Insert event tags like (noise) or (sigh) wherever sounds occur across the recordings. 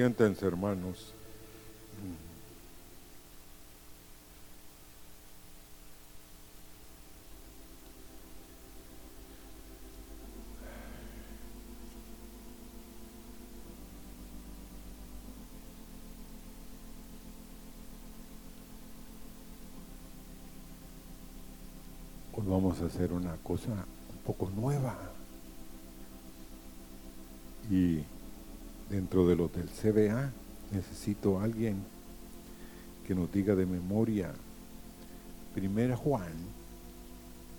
Siéntense, hermanos. Hoy vamos a hacer una cosa un poco nueva. Y dentro de los del CBA necesito a alguien que nos diga de memoria Primera Juan,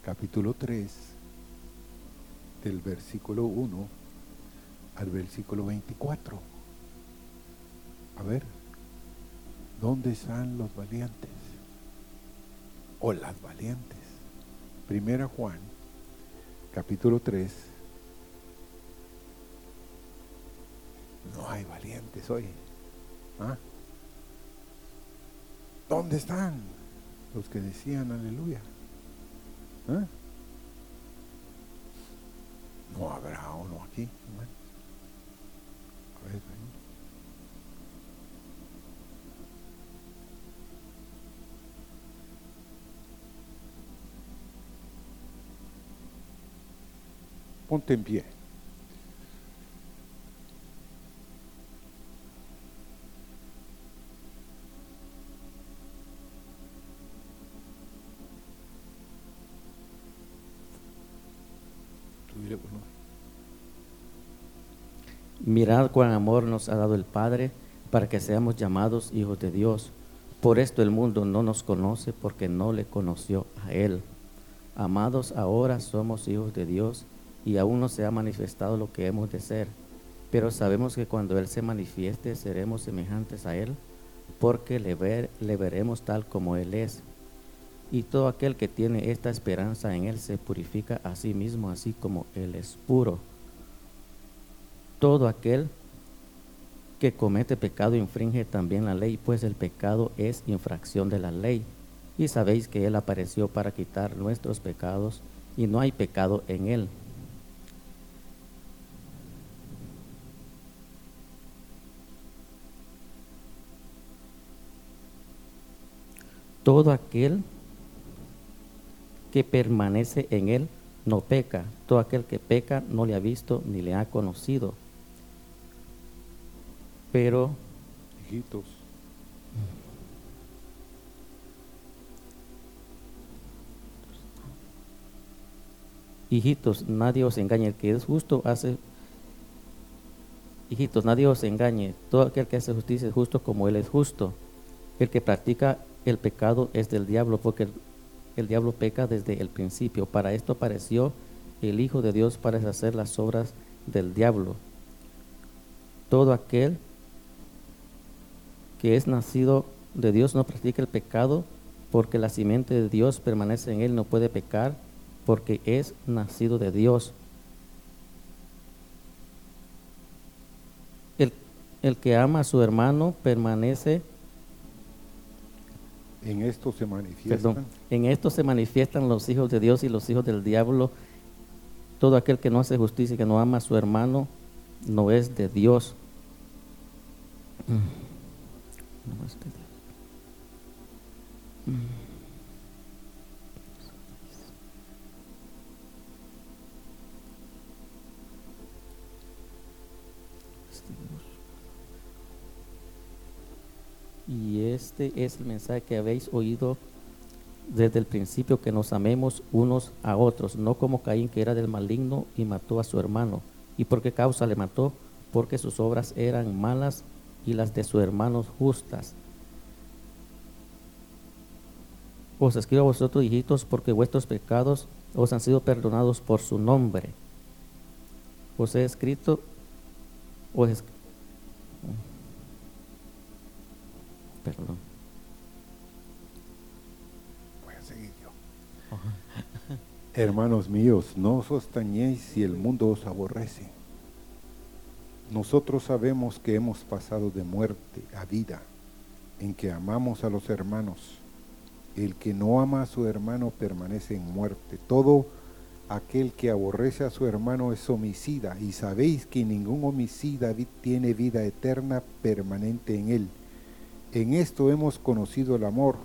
capítulo 3, del versículo 1 al versículo 24. A ver, ¿dónde están los valientes? O las valientes. Primera Juan, capítulo 3. No hay valientes hoy. ¿Ah? ¿Dónde están los que decían aleluya? ¿Ah? No habrá uno aquí. hermano. A ver. Ponte en pie. Mirad cuán amor nos ha dado el Padre para que seamos llamados hijos de Dios. Por esto el mundo no nos conoce porque no le conoció a Él. Amados, ahora somos hijos de Dios y aún no se ha manifestado lo que hemos de ser. Pero sabemos que cuando Él se manifieste seremos semejantes a Él porque le, ver- le veremos tal como Él es. Y todo aquel que tiene esta esperanza en Él se purifica a sí mismo así como Él es puro. Todo aquel que comete pecado infringe también la ley, pues el pecado es infracción de la ley. Y sabéis que Él apareció para quitar nuestros pecados y no hay pecado en Él. Todo aquel que permanece en Él no peca. Todo aquel que peca no le ha visto ni le ha conocido. Pero hijitos. Hijitos, nadie os engañe. El que es justo hace. Hijitos, nadie os engañe. Todo aquel que hace justicia es justo como Él es justo. El que practica el pecado es del diablo, porque el, el diablo peca desde el principio. Para esto apareció el Hijo de Dios para deshacer las obras del diablo. Todo aquel que es nacido de Dios no practica el pecado, porque la simiente de Dios permanece en él, no puede pecar, porque es nacido de Dios. El, el que ama a su hermano permanece, En esto se manifiestan. perdón, en esto se manifiestan los hijos de Dios y los hijos del diablo. Todo aquel que no hace justicia y que no ama a su hermano no es de Dios. Dios. Y este es el mensaje que habéis oído desde el principio, que nos amemos unos a otros, no como Caín que era del maligno y mató a su hermano. ¿Y por qué causa le mató? Porque sus obras eran malas y las de sus hermanos justas. Os escribo a vosotros, hijitos, porque vuestros pecados os han sido perdonados por su nombre. Os he escrito, os es- perdón. Voy a seguir yo. Hermanos míos, no os extrañéis si el mundo os aborrece. Nosotros sabemos que hemos pasado de muerte a vida, en que amamos a los hermanos. El que no ama a su hermano permanece en muerte. Todo aquel que aborrece a su hermano es homicida, y sabéis que ningún homicida tiene vida eterna permanente en él. En esto hemos conocido el amor,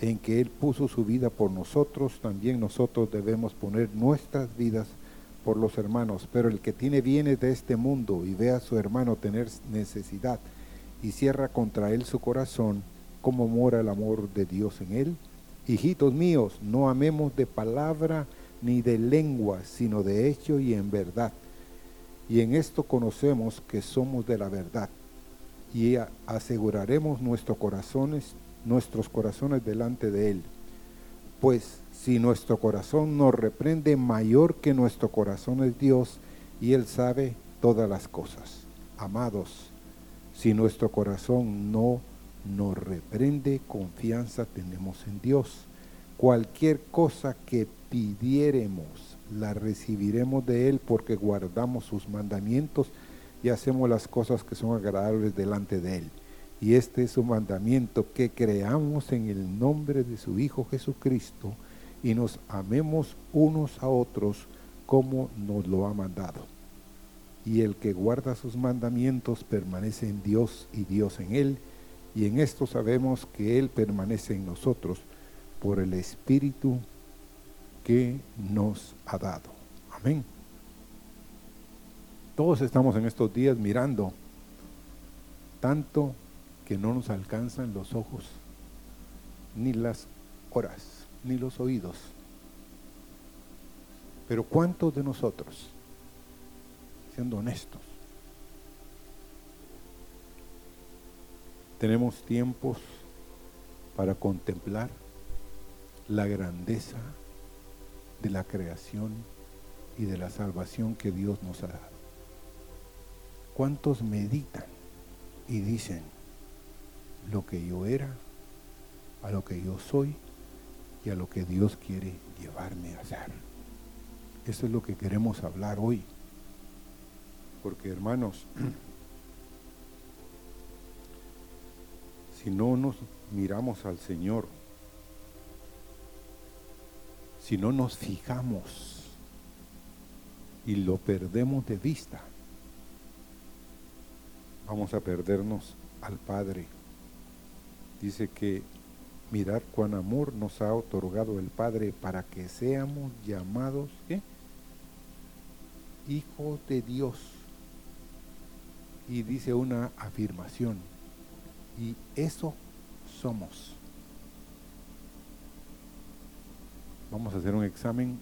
en que Él puso su vida por nosotros, también nosotros debemos poner nuestras vidas por los hermanos. Pero el que tiene bienes de este mundo y ve a su hermano tener necesidad y cierra contra él su corazón, ¿cómo mora el amor de Dios en él? Hijitos míos, no amemos de palabra, ni de lengua, sino de hecho y en verdad. Y en esto conocemos que somos de la verdad. Y aseguraremos nuestros corazones, nuestros corazones delante de Él. Pues si nuestro corazón nos reprende, mayor que nuestro corazón es Dios, y Él sabe todas las cosas. Amados, si nuestro corazón no nos reprende, confianza tenemos en Dios. Cualquier cosa que pidiéremos, la recibiremos de Él porque guardamos sus mandamientos y hacemos las cosas que son agradables delante de Él. Y este es su mandamiento, que creamos en el nombre de su Hijo Jesucristo y nos amemos unos a otros como nos lo ha mandado. Y el que guarda sus mandamientos permanece en Dios y Dios en Él. Y en esto sabemos que Él permanece en nosotros por el Espíritu que nos ha dado. Amén. Todos estamos en estos días mirando tanto que no nos alcanzan los ojos, ni las horas, ni los oídos. Pero ¿cuántos de nosotros, siendo honestos, tenemos tiempos para contemplar la grandeza de la creación y de la salvación que Dios nos ha dado. ¿Cuántos meditan y dicen lo que yo era, a lo que yo soy y a lo que Dios quiere llevarme a hacer? Eso es lo que queremos hablar hoy. Porque hermanos, (clears throat) si no nos miramos al Señor, si no nos fijamos y lo perdemos de vista, vamos a perdernos al Padre. Dice que mirar cuán amor nos ha otorgado el Padre para que seamos llamados hijos de Dios. Y dice una afirmación, y eso somos. vamos a hacer un examen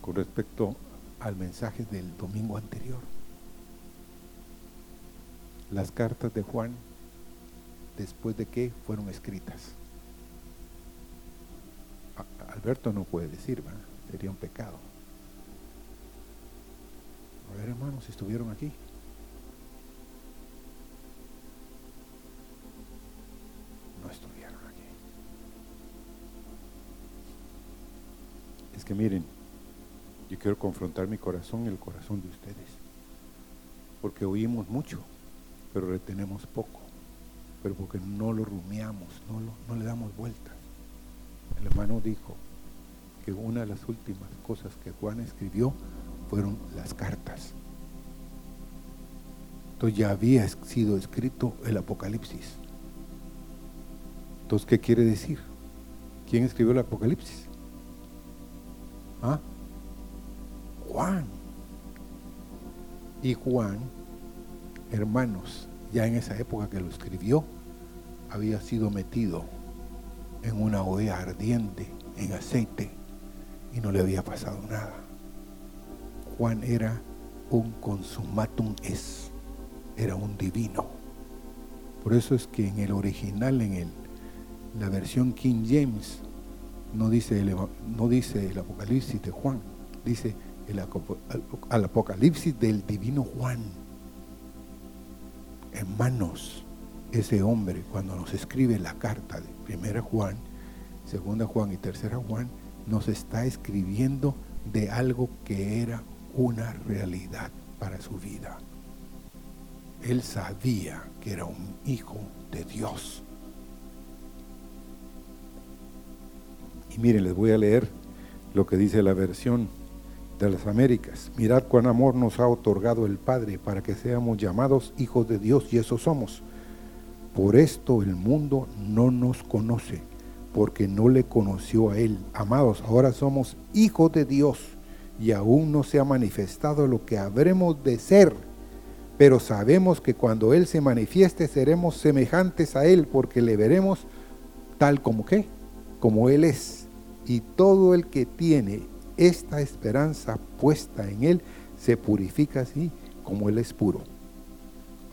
con respecto al mensaje del domingo anterior. Las cartas de Juan, después de que fueron escritas. Alberto no puede decir, sería un pecado. A ver, hermanos, si estuvieron aquí. No estuvieron. que miren, yo quiero confrontar mi corazón y el corazón de ustedes. Porque oímos mucho, pero retenemos poco. Pero porque no lo rumiamos, no, no le damos vuelta. El hermano dijo una de las últimas cosas que Juan escribió fueron las cartas. Entonces ya había sido escrito el Apocalipsis. Entonces, ¿qué quiere decir? ¿Quién escribió el Apocalipsis? ¿Ah? Juan. Y Juan, hermanos, ya en esa época que lo escribió, había sido metido en una olla ardiente, en aceite, y no le había pasado nada. Juan era un consumatum es, era un divino. Por eso es que en el original, en el, la versión King James, no dice el, no dice el Apocalipsis de Juan, dice el, al Apocalipsis del divino Juan. Hermanos, ese hombre cuando nos escribe la carta de primera Juan, segunda Juan y tercera Juan, nos está escribiendo de algo que era una realidad para su vida. Él sabía que era un hijo de Dios miren, les voy a leer lo que dice la versión de las Américas. Mirad cuán amor nos ha otorgado el Padre para que seamos llamados hijos de Dios y eso somos. Por esto el mundo no nos conoce, porque no le conoció a Él. Amados, ahora somos hijos de Dios y aún no se ha manifestado lo que habremos de ser. Pero sabemos que cuando Él se manifieste seremos semejantes a Él, porque le veremos tal como que, como Él es. Y todo el que tiene esta esperanza puesta en Él se purifica así como Él es puro.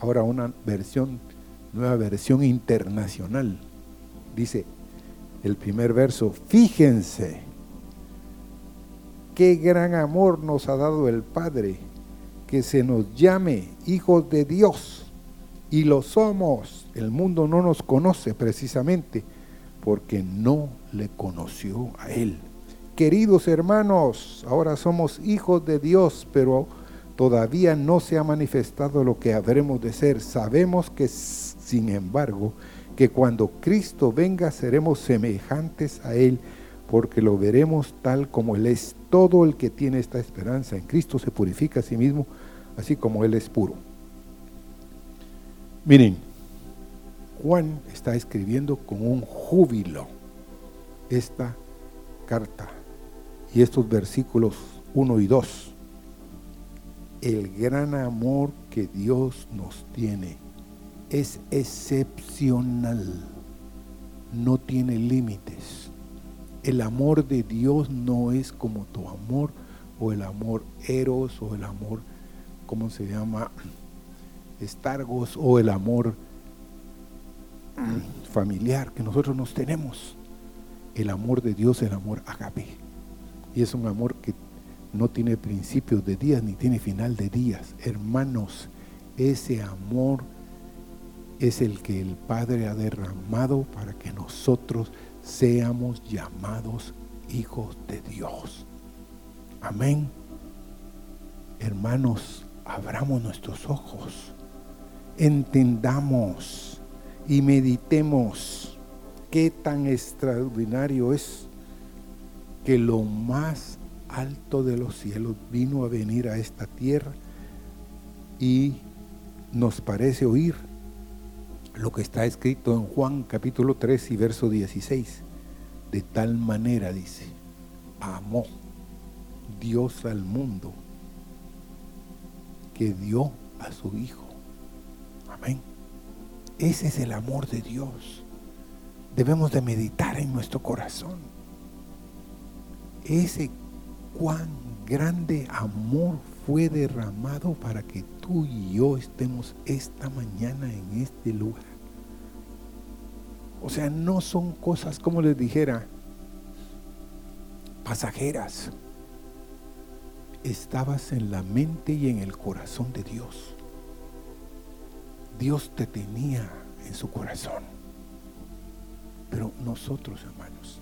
Ahora una versión, nueva versión internacional. Dice el primer verso, fíjense qué gran amor nos ha dado el Padre, que se nos llame hijos de Dios. Y lo somos. El mundo no nos conoce precisamente porque no le conoció a Él. Queridos hermanos, ahora somos hijos de Dios, pero todavía no se ha manifestado lo que habremos de ser. Sabemos que, sin embargo, que cuando Cristo venga seremos semejantes a Él, porque lo veremos tal como Él es. Todo el que tiene esta esperanza en Cristo se purifica a sí mismo, así como Él es puro. Miren, Juan está escribiendo con un júbilo esta carta y estos versículos 1 y 2. El gran amor que Dios nos tiene es excepcional, no tiene límites. El amor de Dios no es como tu amor o el amor eros o el amor, ¿cómo se llama? Estargos o el amor familiar que nosotros nos tenemos. El amor de Dios, el amor agape. Y es un amor que no tiene principios de días ni tiene final de días. Hermanos, ese amor es el que el Padre ha derramado para que nosotros seamos llamados hijos de Dios. Amén. Hermanos, abramos nuestros ojos, entendamos y meditemos qué tan extraordinario es que lo más alto de los cielos vino a venir a esta tierra y nos parece oír lo que está escrito en Juan capítulo 3 y verso 16. De tal manera, dice, amó Dios al mundo que dio a su Hijo. Amén. Ese es el amor de Dios. Debemos de meditar en nuestro corazón ese cuán grande amor fue derramado para que tú y yo estemos esta mañana en este lugar. O sea, no son cosas, como les dijera, pasajeras. Estabas en la mente y en el corazón de Dios. Dios te tenía en su corazón. Pero nosotros, hermanos,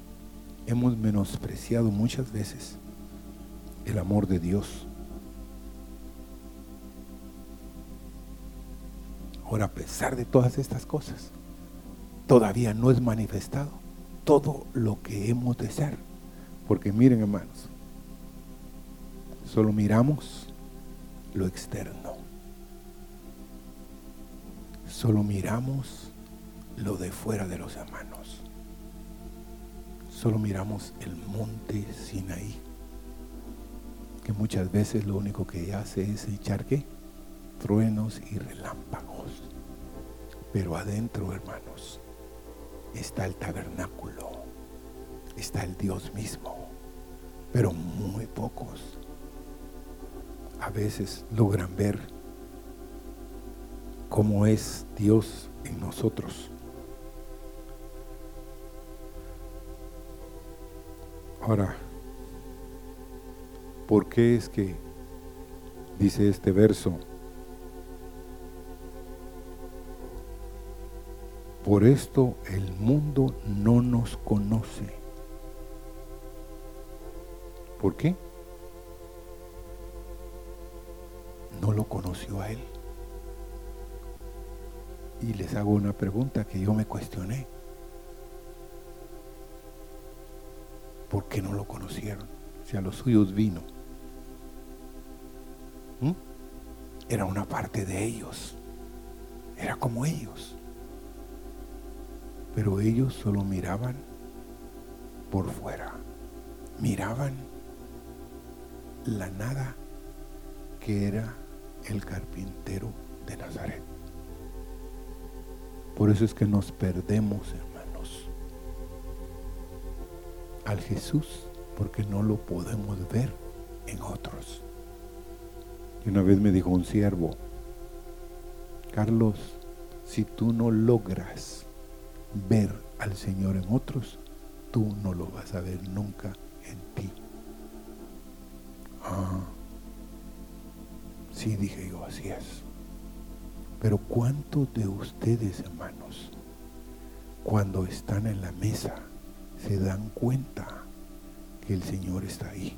hemos menospreciado muchas veces el amor de Dios. A pesar de todas estas cosas, todavía no es manifestado todo lo que hemos de ser. Porque miren, hermanos, solo miramos lo externo. Solo miramos lo de fuera de los hermanos solo miramos el monte Sinaí, que muchas veces lo único que hace es echar qué? Truenos y relámpagos. Pero adentro, hermanos, está el tabernáculo, está el Dios mismo, pero muy pocos a veces logran ver cómo es Dios en nosotros. Ahora, ¿por qué es que dice este verso? Por esto el mundo no nos conoce. ¿Por qué? No lo conoció a él. Y les hago una pregunta que yo me cuestioné. ¿Por qué no lo conocieron? si a los suyos vino. ¿Mm? Era una parte de ellos. Era como ellos. Pero ellos solo miraban por fuera. Miraban la nada que era el carpintero de Nazaret. Por eso es que nos perdemos, hermanos, al Jesús, porque no lo podemos ver en otros. Y una vez me dijo un siervo, Carlos, si tú no logras ver al Señor en otros, tú no lo vas a ver nunca en ti. Ah, sí, dije yo, así es. Pero ¿cuántos de ustedes, hermanos, cuando están en la mesa, se dan cuenta que el Señor está ahí?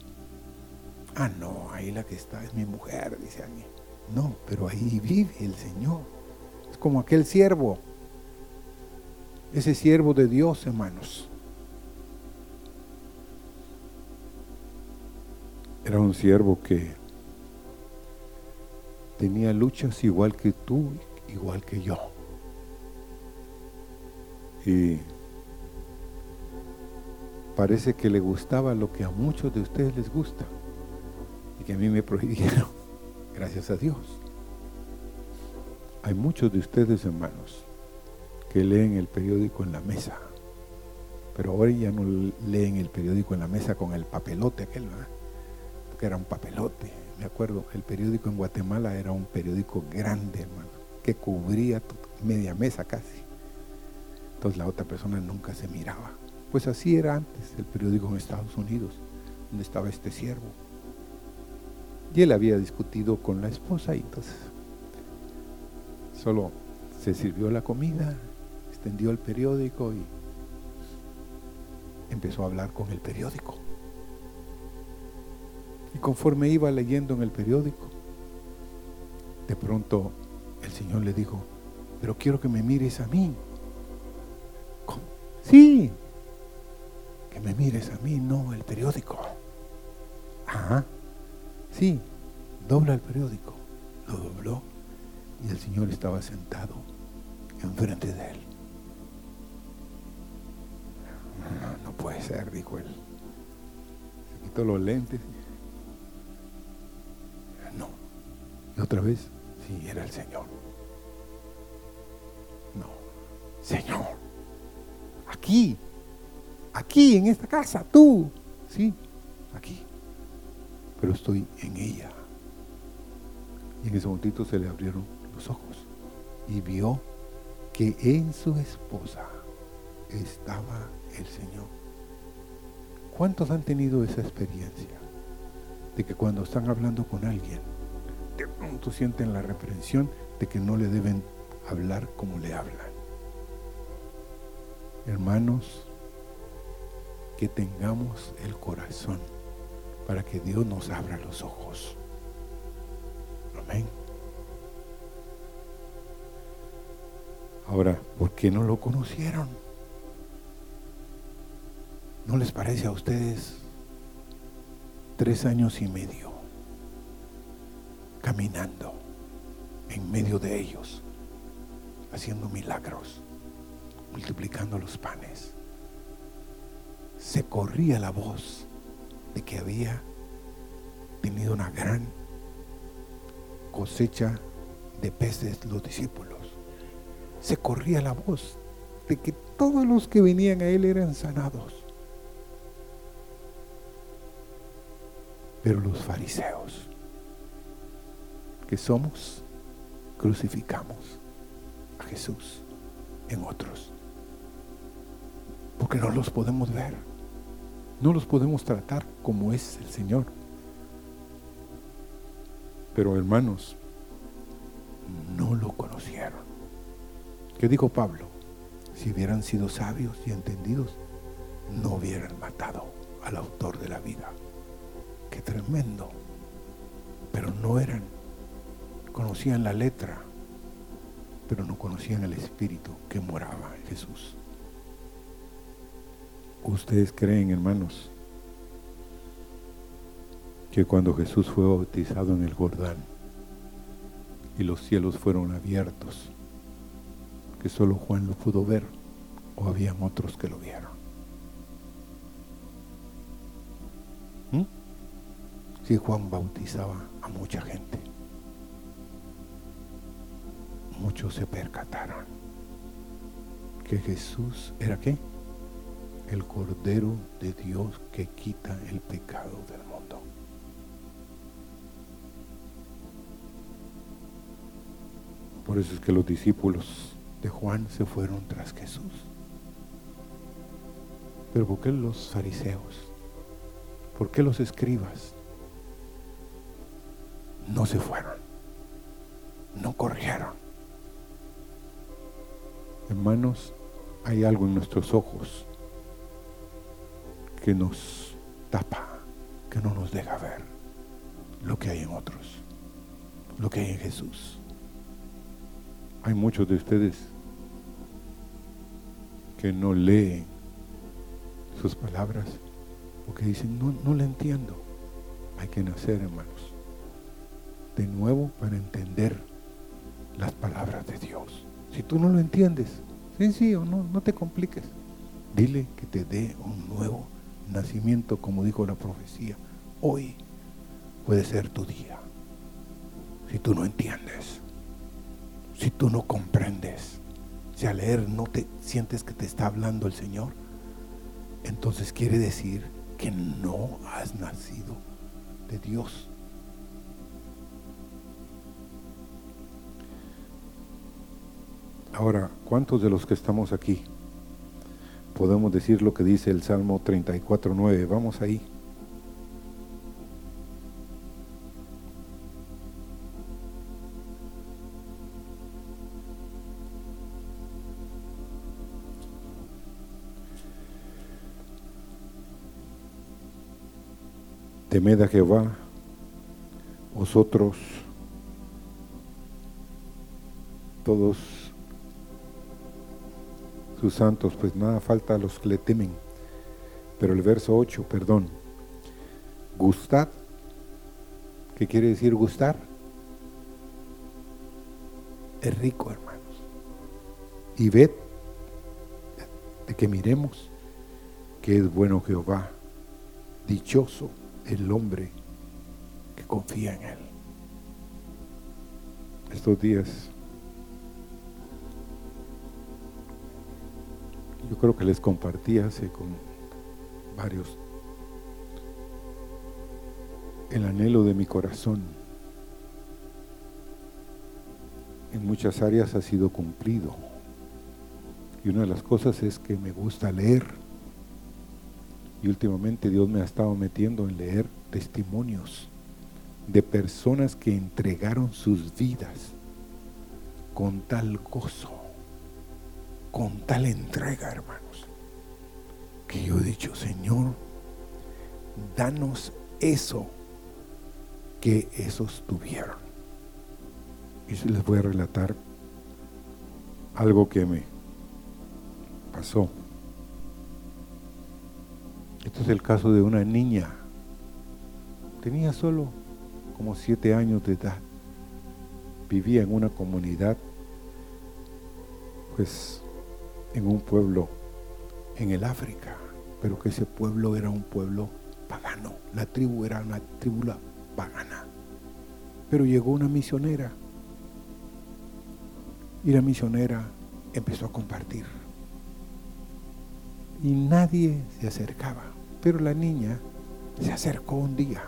Ah, no, ahí la que está es mi mujer, dice alguien. No, pero ahí vive el Señor. Es como aquel siervo. Ese siervo de Dios, hermanos. Era un siervo que tenía luchas igual que tú, igual que yo. Y parece que le gustaba lo que a muchos de ustedes les gusta y que a mí me prohibieron, (laughs) gracias a Dios. Hay muchos de ustedes, hermanos, que leen el periódico en la mesa, pero ahora ya no leen el periódico en la mesa con el papelote aquel, porque era un papelote me acuerdo, el periódico en Guatemala era un periódico grande, hermano, que cubría media mesa casi. Entonces la otra persona nunca se miraba. Pues así era antes el periódico en Estados Unidos, donde estaba este siervo. Y él había discutido con la esposa y entonces solo se sirvió la comida, extendió el periódico y empezó a hablar con el periódico. Y conforme iba leyendo en el periódico, de pronto el Señor le dijo, pero quiero que me mires a mí. Sí, que me mires a mí, no el periódico. Ajá, sí, dobla el periódico. Lo dobló y el Señor estaba sentado enfrente de él. No, no puede ser, dijo él. Se quitó los lentes Y otra vez, sí, era el Señor. No, Señor, aquí, aquí en esta casa, tú, sí, aquí. Pero estoy en ella. Y en ese momentito se le abrieron los ojos y vio que en su esposa estaba el Señor. ¿Cuántos han tenido esa experiencia? De que cuando están hablando con alguien, de pronto sienten la reprensión de que no le deben hablar como le hablan. Hermanos, que tengamos el corazón para que Dios nos abra los ojos. Amén. Ahora, ¿por qué no lo conocieron? ¿No les parece a ustedes tres años y medio? caminando en medio de ellos, haciendo milagros, multiplicando los panes. Se corría la voz de que había tenido una gran cosecha de peces los discípulos. Se corría la voz de que todos los que venían a él eran sanados. Pero los fariseos que somos, crucificamos a Jesús en otros. Porque no los podemos ver. No los podemos tratar como es el Señor. Pero hermanos, no lo conocieron. ¿Qué dijo Pablo? Si hubieran sido sabios y entendidos, no hubieran matado al autor de la vida. Tremendo. Pero no eran conocían la letra, pero no conocían el Espíritu que moraba en Jesús. ¿Ustedes creen, hermanos, que cuando Jesús fue bautizado en el Jordán y los cielos fueron abiertos, que solo Juan lo pudo ver o habían otros que lo vieron. Si Juan bautizaba a mucha gente, muchos se percataron que Jesús era qué? El Cordero de Dios que quita el pecado del mundo. Por eso es que los discípulos de Juan se fueron tras Jesús. Pero ¿por qué los fariseos? ¿Por qué los escribas no se fueron? No corrieron. Hermanos, hay algo en nuestros ojos que nos tapa, que no nos deja ver lo que hay en otros, lo que hay en Jesús. Hay muchos de ustedes que no leen sus palabras porque dicen, no, no le entiendo. Hay que nacer, hermanos, de nuevo para entender las palabras de Dios. Si tú no lo entiendes, sencillo, no, no te compliques. Dile que te dé un nuevo nacimiento, como dijo la profecía. Hoy puede ser tu día. Si tú no entiendes si tú no comprendes, si al leer no te sientes que te está hablando el Señor, entonces quiere decir que no has nacido de Dios. Ahora, ¿cuántos de los que estamos aquí podemos decir lo que dice el Salmo 34.9? Vamos ahí. temed a Jehová, vosotros todos sus santos, pues nada falta a los que le temen. Pero el verso 8, perdón, gustad, ¿qué quiere decir gustar? Es rico, hermanos. Y ved, de que miremos que es bueno Jehová, dichoso el hombre que confía en Él. Estos días, yo creo que les compartí hace con varios el anhelo de mi corazón. En muchas áreas ha sido cumplido. Y una de las cosas es que me gusta leer y últimamente Dios me ha estado metiendo en leer testimonios de personas que entregaron sus vidas con tal gozo, con tal entrega, hermanos, que yo he dicho, Señor, danos eso que esos tuvieron. Y les voy a relatar algo que me pasó. Este es el caso de una niña. Tenía solo como siete años de edad. Vivía en una comunidad, pues en un pueblo en el África, pero que ese pueblo era un pueblo pagano. La tribu era una tribu pagana. Pero llegó una misionera y la misionera empezó a compartir. Y nadie se acercaba. Pero la niña se acercó un día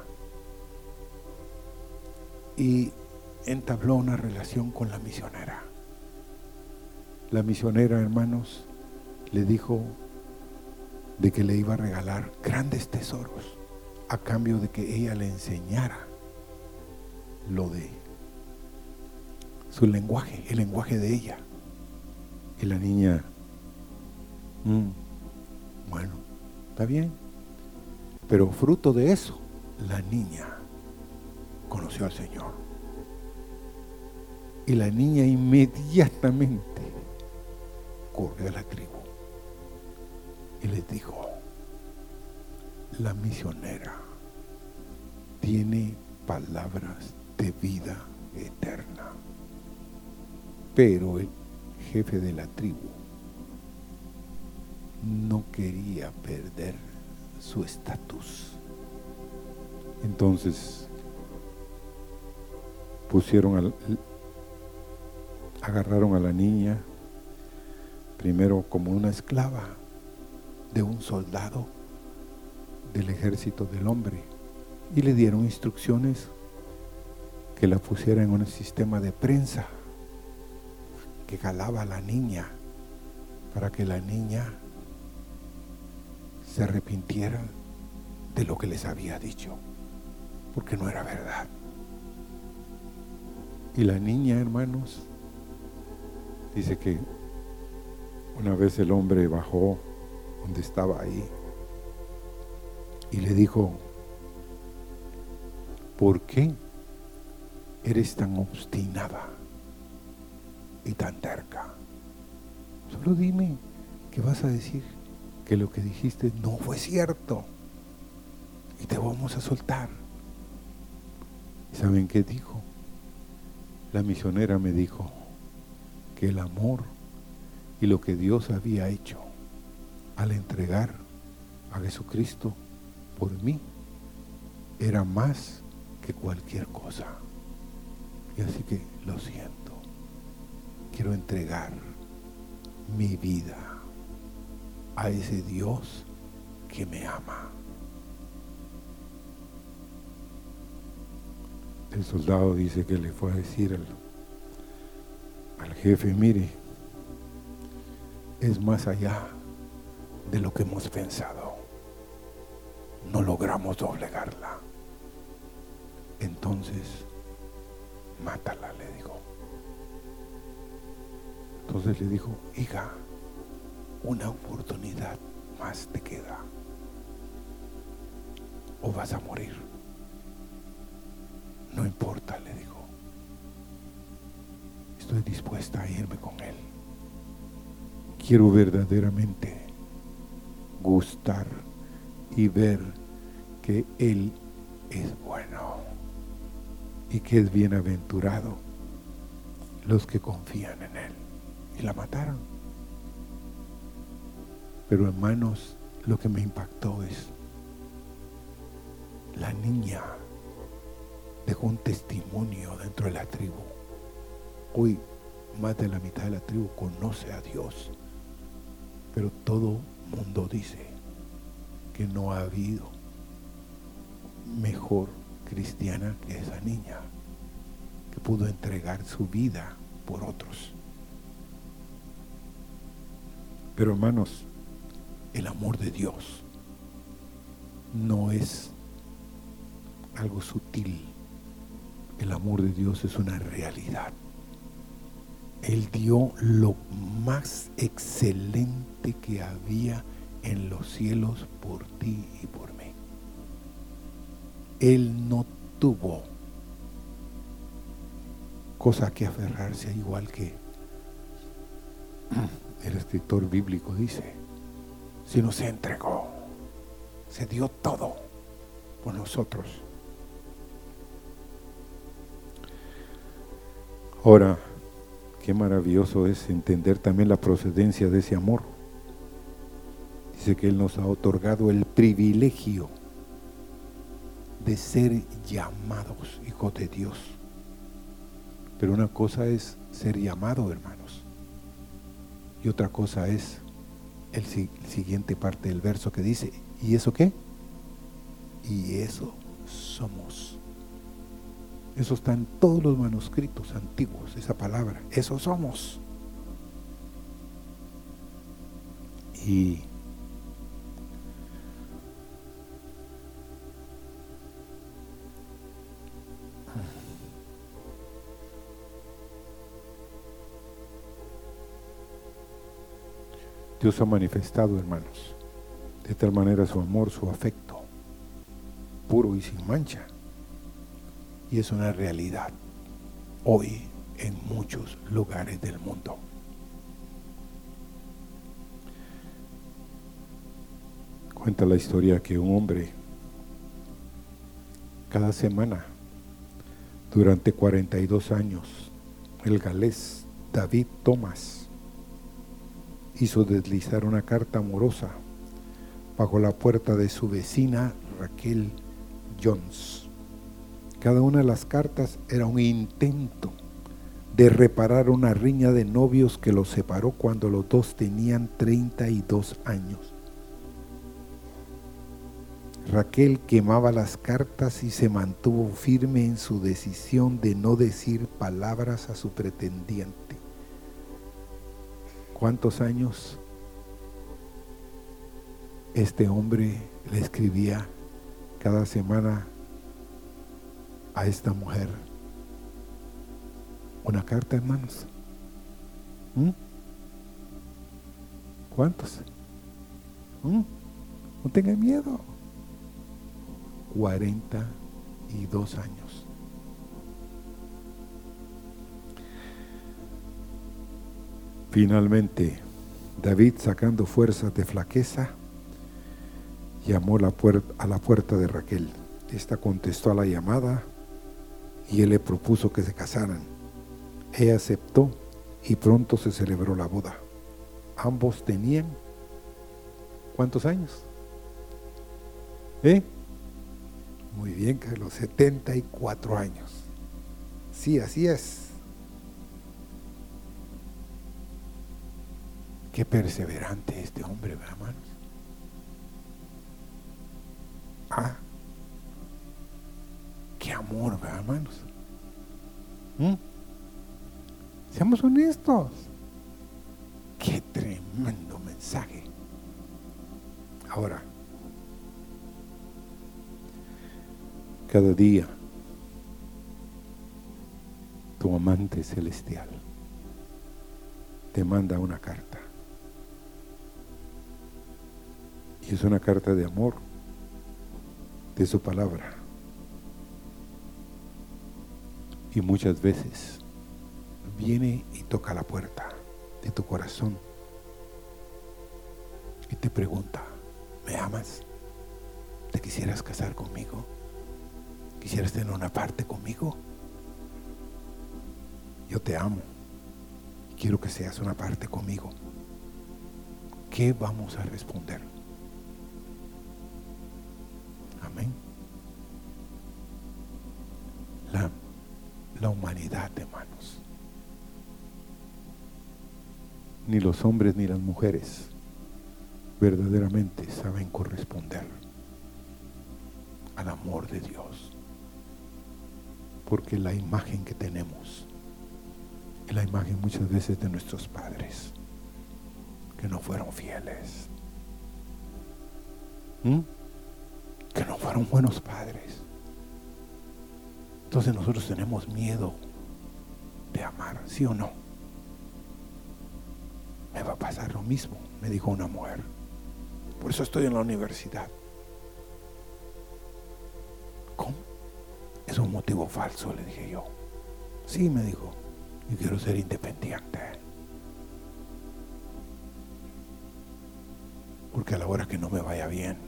y entabló una relación con la misionera. La misionera, hermanos, le dijo de que le iba a regalar grandes tesoros a cambio de que ella le enseñara lo de su lenguaje, el lenguaje de ella. Y la niña, mm, bueno, está bien, pero fruto de eso, la niña conoció al Señor. Y la niña inmediatamente corrió a la tribu y les dijo, la misionera tiene palabras de vida eterna. Pero el jefe de la tribu no quería perder su estatus. Entonces pusieron al, agarraron a la niña primero como una esclava de un soldado del ejército del hombre y le dieron instrucciones que la pusiera en un sistema de prensa que jalaba a la niña para que la niña se arrepintiera de lo que les había dicho, porque no era verdad. Y la niña, hermanos, dice que una vez el hombre bajó donde estaba ahí y le dijo, ¿por qué eres tan obstinada y tan terca? Solo dime que vas a decir que lo que dijiste no fue cierto y te vamos a soltar. ¿Saben qué dijo? La misionera me dijo que el amor y lo que Dios había hecho al entregar a Jesucristo por mí era más que cualquier cosa. Y así que lo siento. Quiero entregar mi vida a ese Dios que me ama. El soldado dice que le fue a decir al, al jefe, mire, es más allá de lo que hemos pensado. No logramos doblegarla. Entonces, mátala, le dijo. Entonces le dijo, hija, una oportunidad más te queda. O vas a morir. No importa, le dijo. Estoy dispuesta a irme con él. Quiero verdaderamente gustar y ver que Él es bueno y que es bienaventurado los que confían en Él. Y la mataron. Pero hermanos, lo que me impactó es la niña dejó un testimonio dentro de la tribu. Hoy más de la mitad de la tribu conoce a Dios, pero todo mundo dice que no ha habido mejor cristiana que esa niña, que pudo entregar su vida por otros. Pero hermanos, el amor de Dios no es algo sutil. El amor de Dios es una realidad. Él dio lo más excelente que había en los cielos por ti y por mí. Él no tuvo cosa que aferrarse igual que (clears throat) el escritor bíblico dice, sino se entregó, se dio todo por nosotros. Ahora, qué maravilloso es entender también la procedencia de ese amor. Dice que Él nos ha otorgado el privilegio de ser llamados hijos de Dios. Pero una cosa es ser llamado, hermanos. Y otra cosa es el siguiente parte del verso que dice, ¿y eso qué? Y eso somos. Eso está en todos los manuscritos antiguos, esa palabra. Eso somos. Y Dios ha manifestado, hermanos, de tal manera su amor, su afecto, puro y sin mancha y es una realidad hoy en muchos lugares del mundo. Cuenta la historia que un hombre cada semana durante 42 años. El galés David Thomas hizo deslizar una carta amorosa bajo la puerta de su vecina Raquel Jones. Cada una de las cartas era un intento de reparar una riña de novios que los separó cuando los dos tenían 32 años. Raquel quemaba las cartas y se mantuvo firme en su decisión de no decir palabras a su pretendiente. ¿Cuántos años este hombre le escribía cada semana a esta mujer una carta, hermanos. ¿Mm? ¿Cuántos? ¿Mm? No tengan miedo. 42 años. Finalmente, David, sacando fuerzas de flaqueza, llamó a la puerta de Raquel. Esta contestó a la llamada y él le propuso que se casaran. Ella aceptó y pronto se celebró la boda. Ambos tenían ¿cuántos años? ¿Eh? Muy bien, Carlos, 74 años. Sí, así es. Qué perseverante este hombre, hermanos. Ah, qué amor, hermanos. ¿Mm? Seamos honestos. Qué tremendo mensaje. Ahora, cada día, tu amante celestial te manda una carta. Es una carta de amor, de su palabra. Y muchas veces viene y toca la puerta de tu corazón y te pregunta, ¿me amas? ¿Te quisieras casar conmigo? ¿Quisieras tener una parte conmigo? Yo te amo. Quiero que seas una parte conmigo. ¿Qué vamos a responder? La, la humanidad, hermanos ni los hombres ni las mujeres verdaderamente saben corresponder al amor de Dios. Porque la imagen que tenemos es la imagen muchas veces de nuestros padres que no fueron fieles, ¿Mm? Que no fueron buenos padres. Entonces nosotros tenemos miedo de amar, ¿sí o no? me va a pasar lo mismo, me dijo una mujer. Por eso estoy en la universidad. ¿Cómo? Es un motivo falso, le dije yo. Sí, me dijo, yo quiero ser independiente. Porque a la hora que no me vaya bien,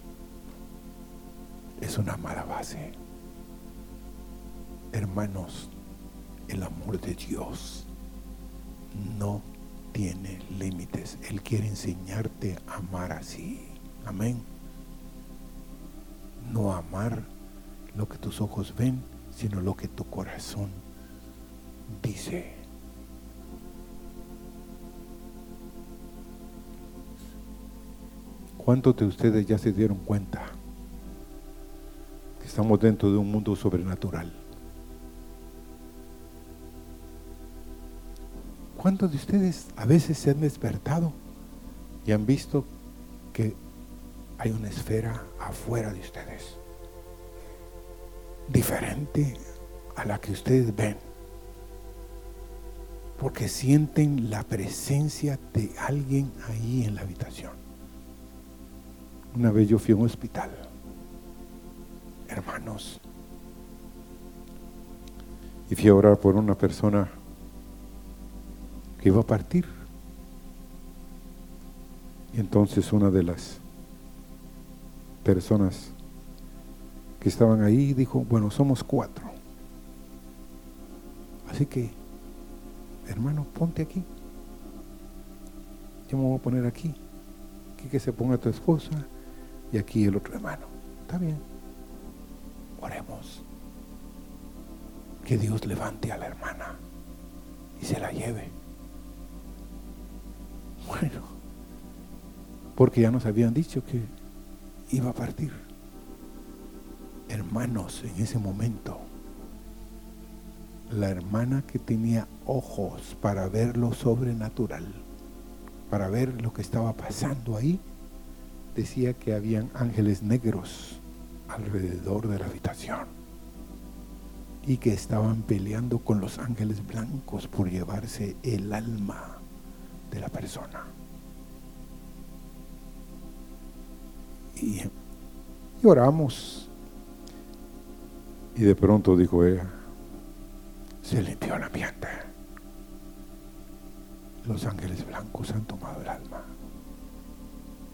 es una mala base. Hermanos, el amor de Dios no tiene límites. Él quiere enseñarte a amar así. Amén. No amar lo que tus ojos ven, sino lo que tu corazón dice. ¿Cuántos de ustedes ya se dieron cuenta estamos dentro de un mundo sobrenatural? ¿Cuántos de ustedes a veces se han despertado y han visto que hay una esfera afuera de ustedes? Diferente a la que ustedes ven. Porque sienten la presencia de alguien ahí en la habitación. Una vez yo fui a un hospital. Y fui a orar por una persona que iba a partir. Y entonces una de las personas que estaban ahí dijo, bueno, somos cuatro. Así que, hermano, ponte aquí. Yo me voy a poner aquí. Aquí que se ponga tu esposa y aquí el otro hermano. Está bien. Oremos. Que Dios levante a la hermana y se la lleve. Bueno, porque ya nos habían dicho que iba a partir. Hermanos, en ese momento, la hermana que tenía ojos para ver lo sobrenatural, para ver lo que estaba pasando ahí, decía que habían ángeles negros alrededor de la habitación y que estaban peleando con los ángeles blancos por llevarse el alma de la persona. Y, y oramos. Y de pronto dijo ella, se limpió el ambiente. Los ángeles blancos han tomado el alma.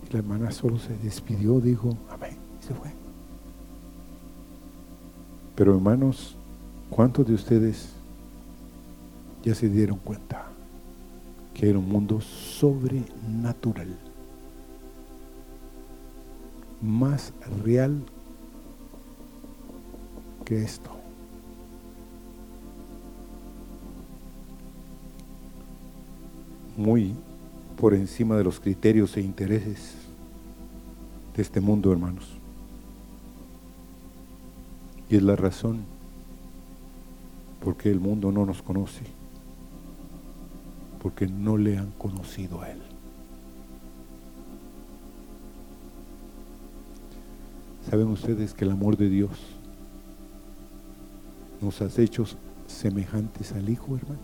Y la hermana solo se despidió, dijo, amén, y se fue. Pero hermanos, ¿cuántos de ustedes ya se dieron cuenta que era un mundo sobrenatural? Más real que esto. Muy por encima de los criterios e intereses de este mundo, hermanos. Y es la razón porque el mundo no nos conoce, porque no le han conocido a Él. ¿Saben ustedes que el amor de Dios nos ha hecho semejantes al Hijo, hermanos?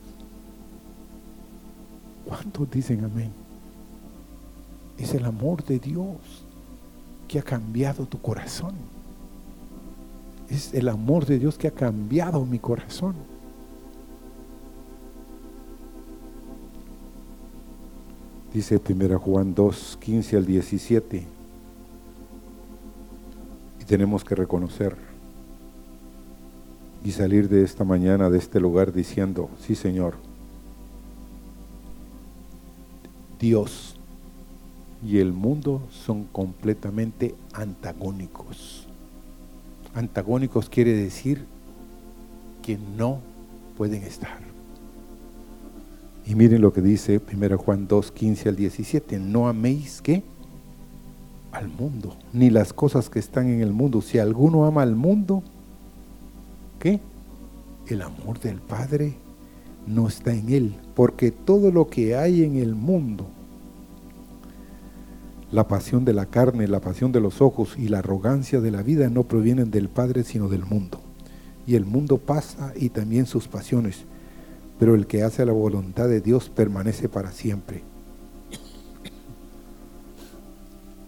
¿Cuántos dicen amén? Es el amor de Dios que ha cambiado tu corazón. Es el amor de Dios que ha cambiado mi corazón. Dice 1 Juan 2, 15 al 17. Y tenemos que reconocer y salir de esta mañana, de este lugar, diciendo, sí Señor, Dios y el mundo son completamente antagónicos. Antagónicos quiere decir que no pueden estar. Y miren lo que dice 1 Juan 2, 15 al 17. No améis que al mundo, ni las cosas que están en el mundo. Si alguno ama al mundo, ¿qué? El amor del Padre no está en él, porque todo lo que hay en el mundo, la pasión de la carne, la pasión de los ojos y la arrogancia de la vida no provienen del Padre, sino del mundo. Y el mundo pasa y también sus pasiones, pero el que hace la voluntad de Dios permanece para siempre.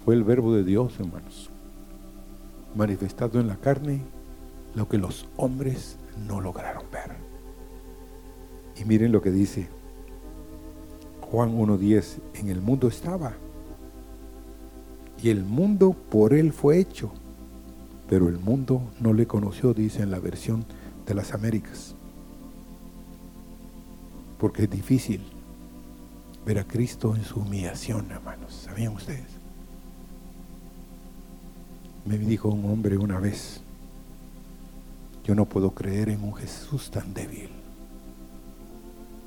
Fue el verbo de Dios, hermanos, manifestado en la carne, lo que los hombres no lograron ver. Y miren lo que dice Juan 1.10, en el mundo estaba y el mundo por él fue hecho, pero el mundo no le conoció, dice en la versión de las Américas. Porque es difícil ver a Cristo en su humillación, hermanos. ¿Sabían ustedes? Me dijo un hombre una vez, yo no puedo creer en un Jesús tan débil,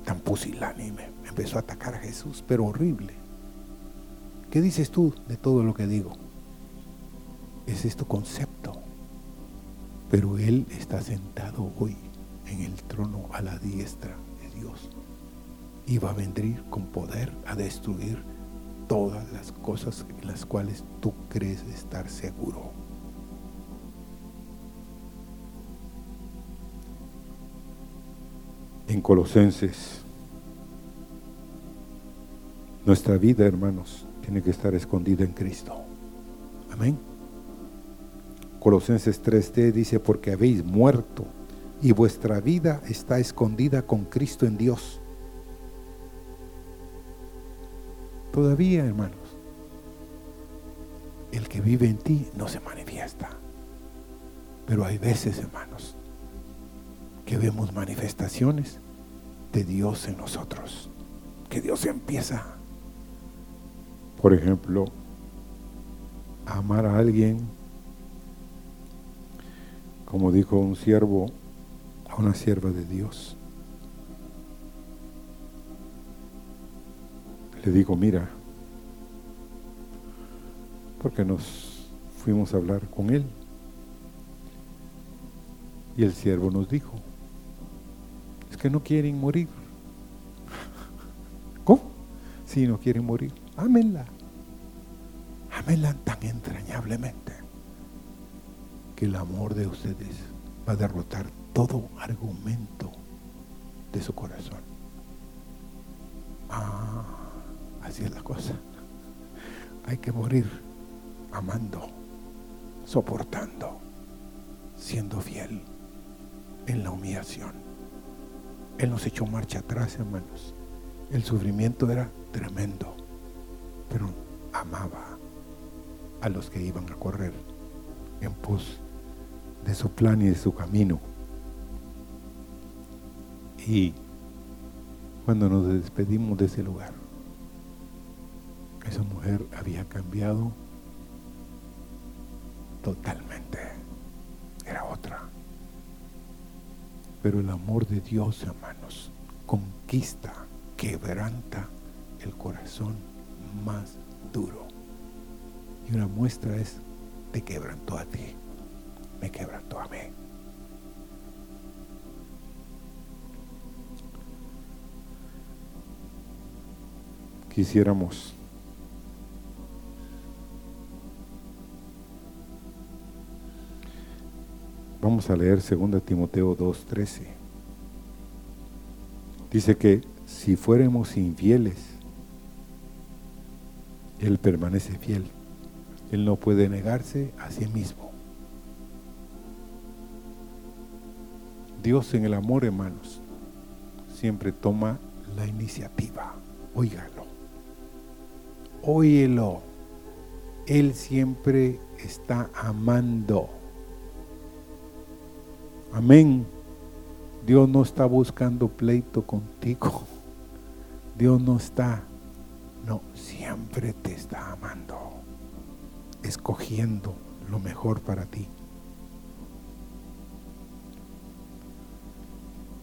tan pusilánime. Me empezó a atacar a Jesús, pero horrible. ¿Qué dices tú de todo lo que digo? Es esto concepto. Pero Él está sentado hoy en el trono a la diestra de Dios. Y va a venir con poder a destruir todas las cosas en las cuales tú crees estar seguro. En Colosenses, nuestra vida, hermanos, tiene que estar escondida en Cristo. Amén. Colosenses 3D dice, porque habéis muerto y vuestra vida está escondida con Cristo en Dios. Todavía, hermanos, el que vive en ti no se manifiesta. Pero hay veces, hermanos, que vemos manifestaciones de Dios en nosotros. Que Dios empieza, por ejemplo, amar a alguien, como dijo un siervo a una sierva de Dios. Le digo, mira, porque nos fuimos a hablar con él. Y el siervo nos dijo, es que no quieren morir. (laughs) ¿Cómo? Si no quieren morir, ámenla. Ámenla tan entrañablemente que el amor de ustedes va a derrotar todo argumento de su corazón. Ah, así es la cosa. Hay que morir amando, soportando, siendo fiel en la humillación. Él nos echó marcha atrás, hermanos. El sufrimiento era tremendo, pero amaba a los que iban a correr en pos de su plan y de su camino. Y cuando nos despedimos de ese lugar, esa mujer había cambiado totalmente. Era otra. Pero el amor de Dios, hermanos, conquista, quebranta el corazón más duro. Y una muestra es, te quebrantó a ti, me quebrantó a mí. Quisiéramos Vamos a leer 2 Timoteo 2:13. Dice que si fuéramos infieles, Él permanece fiel. Él no puede negarse a sí mismo. Dios en el amor, hermanos, siempre toma la iniciativa. Óigalo. Óyelo. Él siempre está amando. Amén. Dios no está buscando pleito contigo. Dios no está. No, siempre te está amando. Escogiendo lo mejor para ti.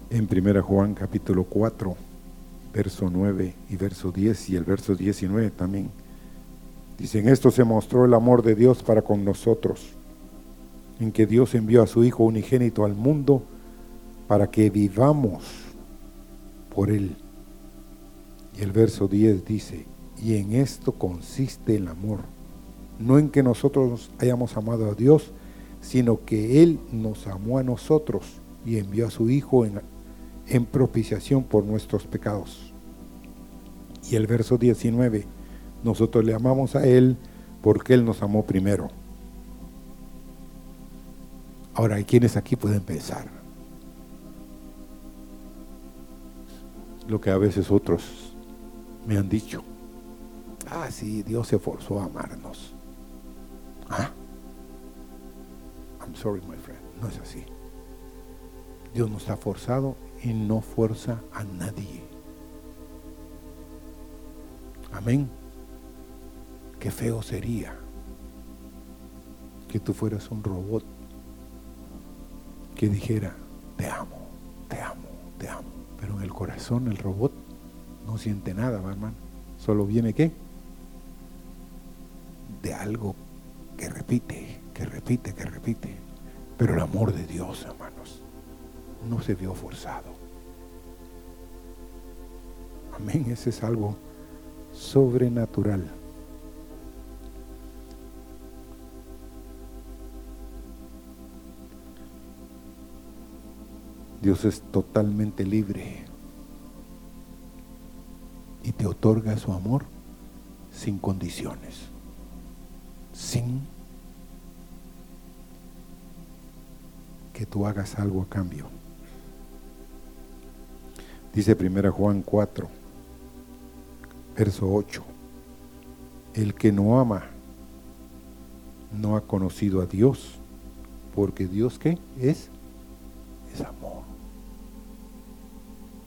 En 1 Juan capítulo 4, verso 9 y verso 10 y el verso 19 también. Dicen, esto se mostró el amor de Dios para con nosotros en que Dios envió a su Hijo unigénito al mundo para que vivamos por Él. Y el verso 10 dice, y en esto consiste el amor, no en que nosotros hayamos amado a Dios, sino que Él nos amó a nosotros y envió a su Hijo en, en propiciación por nuestros pecados. Y el verso 19, nosotros le amamos a Él porque Él nos amó primero. Ahora, hay quienes aquí pueden pensar lo que a veces otros me han dicho. Ah, sí, Dios se forzó a amarnos. ¿Ah? I'm sorry, my friend. No es así. Dios no está forzado y no fuerza a nadie. Amén. Qué feo sería que tú fueras un robot que dijera, te amo, te amo, te amo. Pero en el corazón el robot no siente nada, hermano. Solo viene qué? De algo que repite, que repite, que repite. Pero el amor de Dios, hermanos, no se vio forzado. Amén, ese es algo sobrenatural. Dios es totalmente libre y te otorga su amor sin condiciones, sin que tú hagas algo a cambio. Dice 1 Juan 4, verso 8, el que no ama no ha conocido a Dios, Porque Dios qué es? Es amor.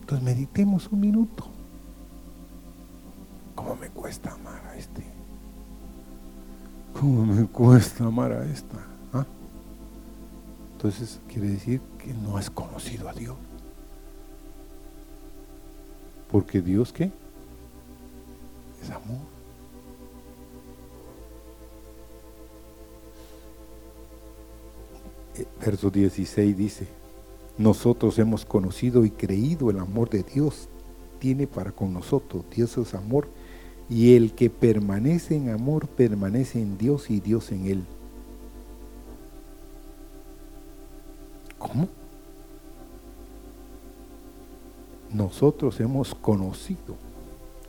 Entonces meditemos un minuto. ¿Cómo me cuesta amar a este? ¿Cómo me cuesta amar a esta? ¿Ah? Entonces quiere decir que no has conocido a Dios. Porque Dios qué? Es amor. Eh, verso 16 dice, nosotros hemos conocido y creído el amor de Dios tiene para con nosotros. Dios es amor y el que permanece en amor permanece en Dios y Dios en él. ¿Cómo? nosotros hemos conocido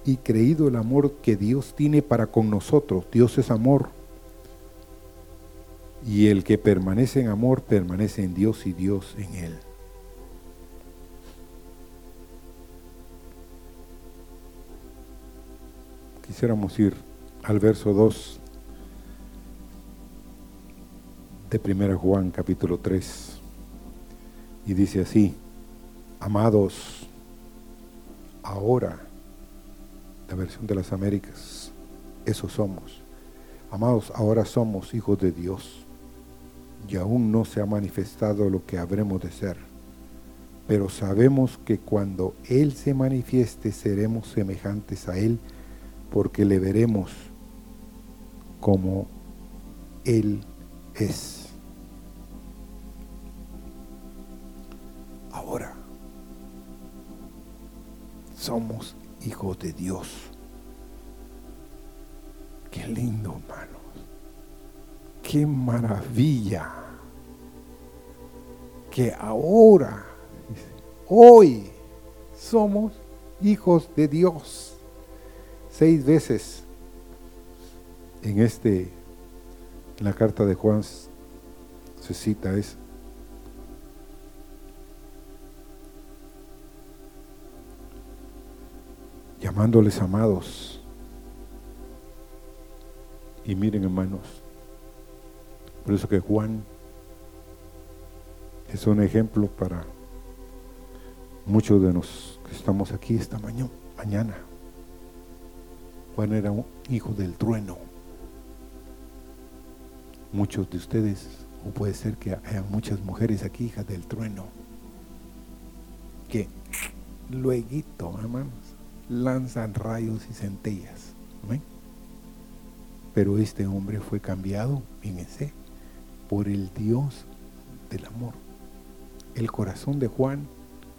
y creído el amor que Dios tiene para con nosotros. Dios es amor. Y el que permanece en amor permanece en Dios y Dios en él. Quisiéramos ir al verso 2 de 1 Juan capítulo 3 y dice así, amados, ahora, la versión de las Américas, eso somos. Amados, ahora somos hijos de Dios y aún no se ha manifestado lo que habremos de ser. Pero sabemos que cuando Él se manifieste seremos semejantes a Él porque le veremos como Él es. Ahora, somos hijos de Dios. Qué lindo, hermanos. Qué maravilla. Que ahora, hoy, somos hijos de Dios. Seis veces en este, en la carta de Juan se cita eso. llamándoles amados. Y miren hermanos, por eso que Juan es un ejemplo para muchos de los que estamos aquí esta mañana. Juan era un hijo del trueno. Muchos de ustedes, o puede ser que haya muchas mujeres aquí, hijas del trueno, que luego, hermanos, lanzan rayos y centellas. Pero este hombre fue cambiado, fíjense, por el Dios del amor. El corazón de Juan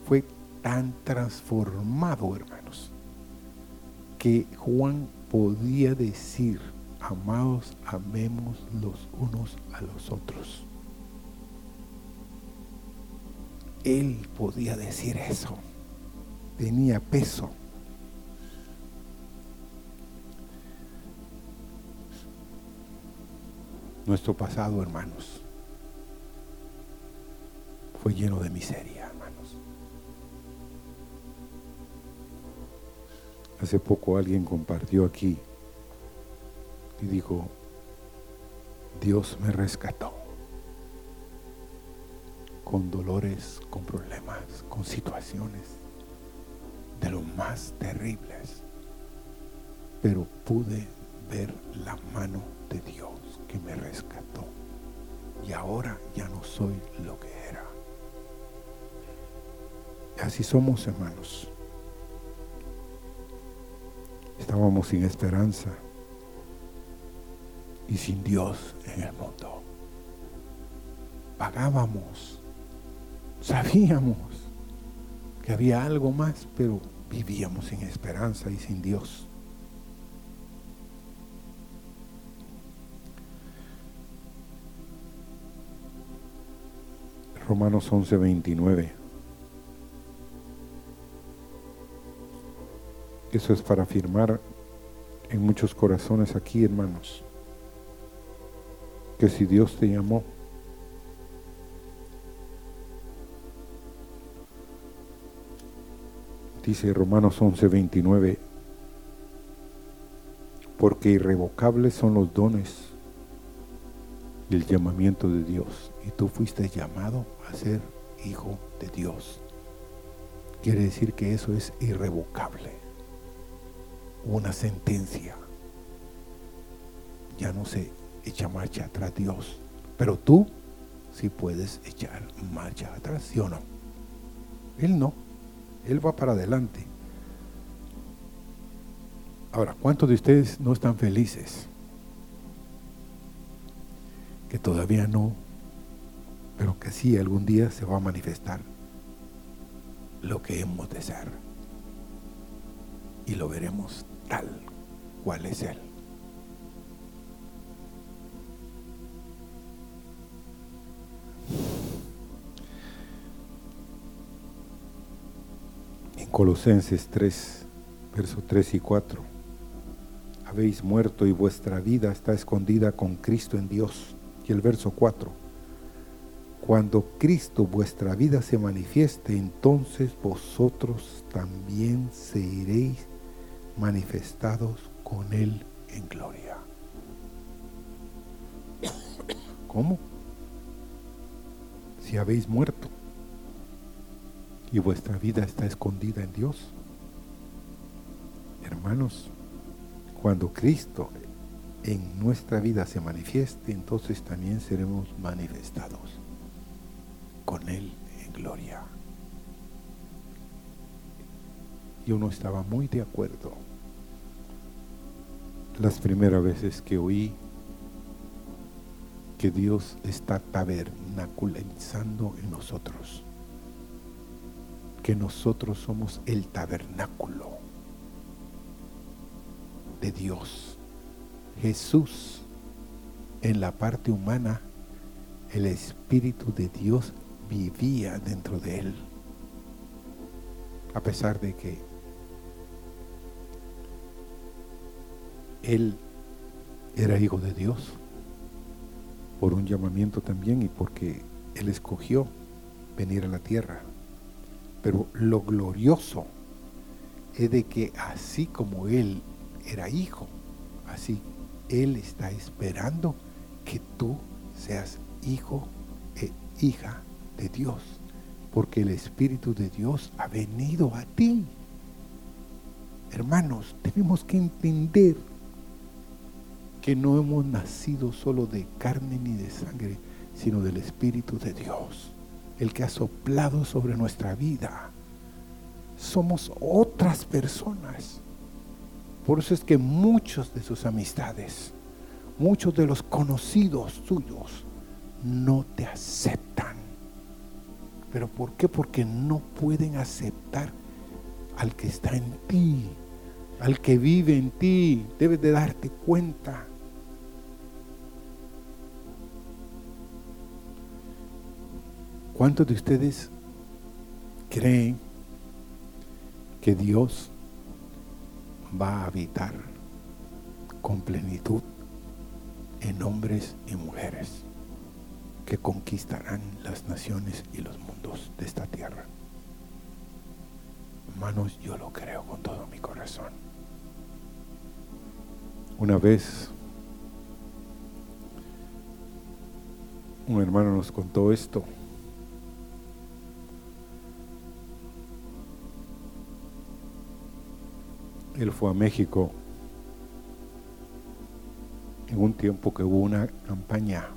fue tan transformado, hermanos, que Juan podía decir, amados, amemos los unos a los otros. Él podía decir eso. Tenía peso. Nuestro pasado, hermanos, fue lleno de miseria, Hace poco alguien compartió aquí y dijo, Dios me rescató con dolores, con problemas, con situaciones de lo más terribles, pero pude ver la mano de Dios que me rescató. Y ahora ya no soy lo que era. Así somos, hermanos. Estábamos sin esperanza y sin Dios en el mundo. Pagábamos, sabíamos que había algo más, pero vivíamos sin esperanza y sin Dios. Romanos 11, 29. Eso es para afirmar en muchos corazones aquí, hermanos, que si Dios te llamó, dice Romanos 11, 29, porque irrevocables son los dones el llamamiento de Dios y tú fuiste llamado a ser hijo de Dios. Quiere decir que eso es irrevocable. Una sentencia. Ya no se echa marcha atrás Dios. Pero tú sí puedes echar marcha atrás, ¿sí o no? Él no. Él va para adelante. Ahora, ¿cuántos de ustedes no están felices? Que todavía no, pero que sí algún día se va a manifestar lo que hemos de ser. Y lo veremos tal cual es Él. En Colosenses 3, versos 3 y 4, habéis muerto y vuestra vida está escondida con Cristo en Dios. Y el verso 4, cuando Cristo vuestra vida se manifieste, entonces vosotros también seréis manifestados con Él en gloria. ¿Cómo? Si habéis muerto y vuestra vida está escondida en Dios. Hermanos, cuando Cristo en nuestra vida se manifieste, entonces también seremos manifestados con Él en gloria. Yo no estaba muy de acuerdo las primeras veces que oí que Dios está tabernaculizando en nosotros, que nosotros somos el tabernáculo de Dios. Jesús en la parte humana, el Espíritu de Dios vivía dentro de él. A pesar de que él era hijo de Dios, por un llamamiento también y porque él escogió venir a la tierra. Pero lo glorioso es de que así como él era hijo, así él está esperando que tú seas hijo e hija de Dios, porque el Espíritu de Dios ha venido a ti. Hermanos, tenemos que entender que no hemos nacido solo de carne ni de sangre, sino del Espíritu de Dios, el que ha soplado sobre nuestra vida. Somos otras personas. Por eso es que muchos de sus amistades, muchos de los conocidos suyos, no te aceptan. ¿Pero por qué? Porque no pueden aceptar al que está en ti, al que vive en ti. Debes de darte cuenta. ¿Cuántos de ustedes creen que Dios va a habitar con plenitud en hombres y mujeres que conquistarán las naciones y los mundos de esta tierra? Hermanos, yo lo creo con todo mi corazón. Una vez un hermano nos contó esto. Él fue a México en un tiempo que hubo una campaña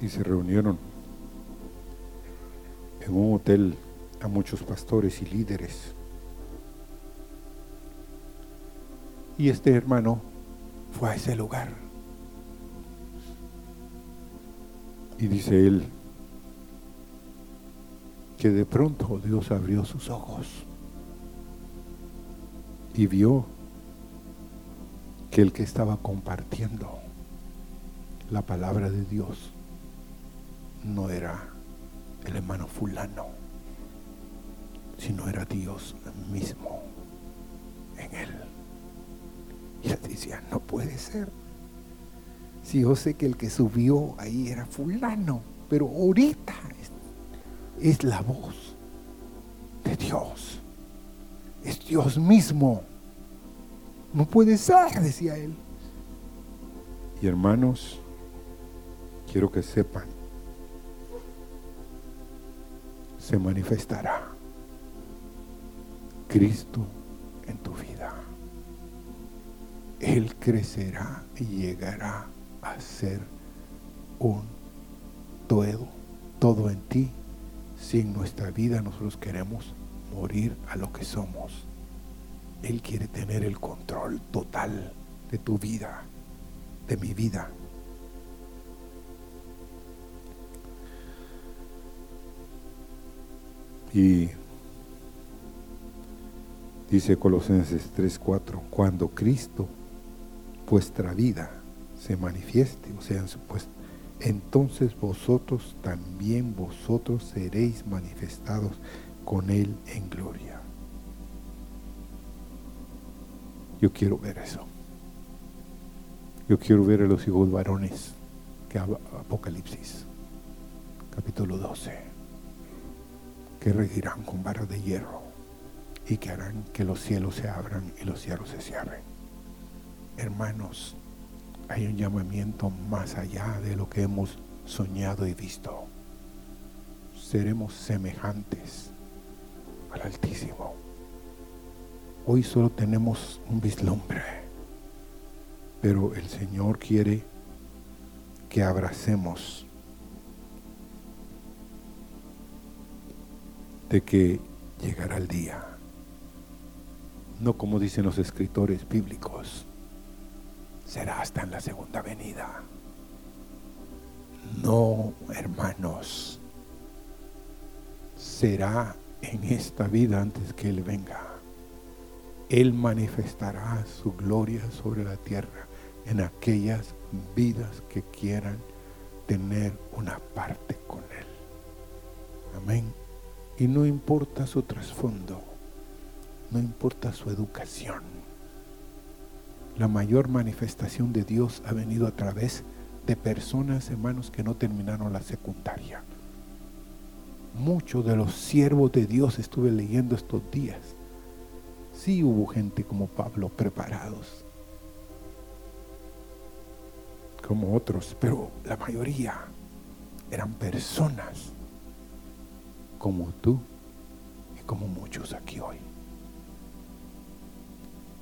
y se reunieron en un hotel a muchos pastores y líderes. Y este hermano fue a ese lugar. Y dice él que de pronto Dios abrió sus ojos y vio que el que estaba compartiendo la palabra de Dios no era el hermano fulano, sino era Dios mismo en él. Y él decía, no puede ser. Si yo sé que el que subió ahí era fulano, pero ahorita es, es la voz de Dios. Dios mismo. No puede ser, decía él. Y hermanos, quiero que sepan, se manifestará Cristo en tu vida. Él crecerá y llegará a ser un todo, todo en ti. Si en nuestra vida nosotros queremos morir a lo que somos, Él quiere tener el control total de tu vida, de mi vida. Y dice Colosenses 3:4, cuando Cristo, vuestra vida, se manifieste, o sea, pues, entonces vosotros también vosotros seréis manifestados con Él en gloria. Yo quiero ver eso. Yo quiero ver a los hijos varones que Apocalipsis, capítulo 12 que regirán con varas de hierro y que harán que los cielos se abran y los cielos se cierren. Hermanos, hay un llamamiento más allá de lo que hemos soñado y visto. Seremos semejantes al Altísimo. Hoy solo tenemos un vislumbre, pero el Señor quiere que abracemos de que llegará el día. No como dicen los escritores bíblicos, será hasta en la segunda venida. No, hermanos, será en esta vida antes que Él venga. Él manifestará su gloria sobre la tierra en aquellas vidas que quieran tener una parte con Él. Amén. Y no importa su trasfondo, no importa su educación. La mayor manifestación de Dios ha venido a través de personas, hermanos, que no terminaron la secundaria. Muchos de los siervos de Dios estuve leyendo estos días. Sí hubo gente como Pablo preparados, como otros, pero la mayoría eran personas como tú y como muchos aquí hoy,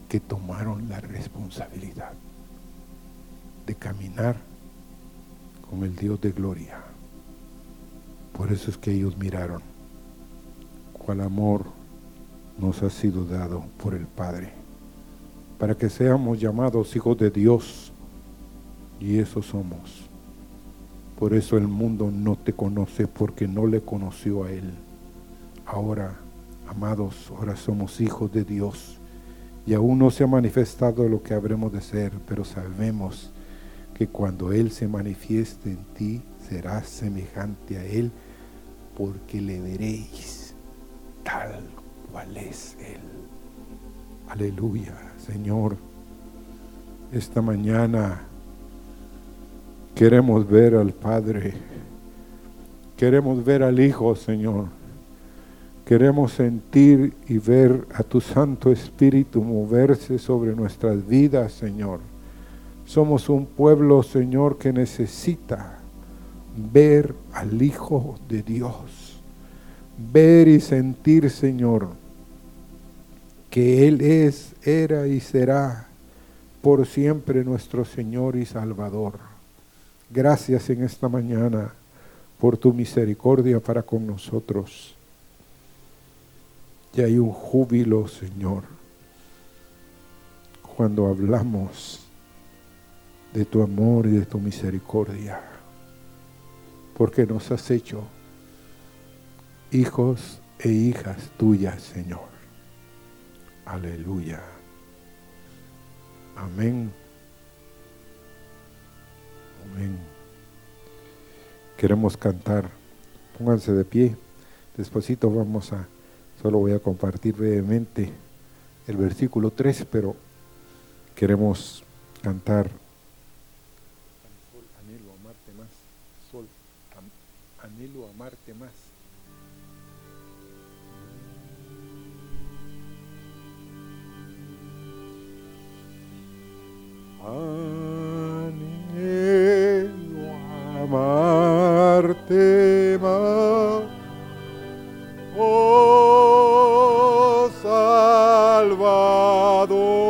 que tomaron la responsabilidad de caminar con el Dios de gloria. Por eso es que ellos miraron cuál amor nos ha sido dado por el Padre, para que seamos llamados hijos de Dios, y eso somos. Por eso el mundo no te conoce porque no le conoció a Él. Ahora, amados, ahora somos hijos de Dios. Y aún no se ha manifestado lo que habremos de ser, pero sabemos que cuando Él se manifieste en ti, serás semejante a Él, porque le veréis tal cual es Él. Aleluya, Señor. Esta mañana Queremos ver al Padre. Queremos ver al Hijo, Señor. Queremos sentir y ver a tu Santo Espíritu moverse sobre nuestras vidas, Señor. Somos un pueblo, Señor, que necesita ver al Hijo de Dios. Ver y sentir, Señor, que Él es, era y será por siempre nuestro Señor y Salvador. Gracias en esta mañana por tu misericordia para con nosotros. Y hay un júbilo, Señor, cuando hablamos de tu amor y de tu misericordia, porque nos has hecho hijos e hijas tuyas, Señor. Aleluya. Amén. Amén. Queremos cantar. Pónganse de pie. Despuésito vamos a, solo voy a compartir brevemente el versículo 3, pero queremos cantar. anhelo amarte más. Oh Salvador.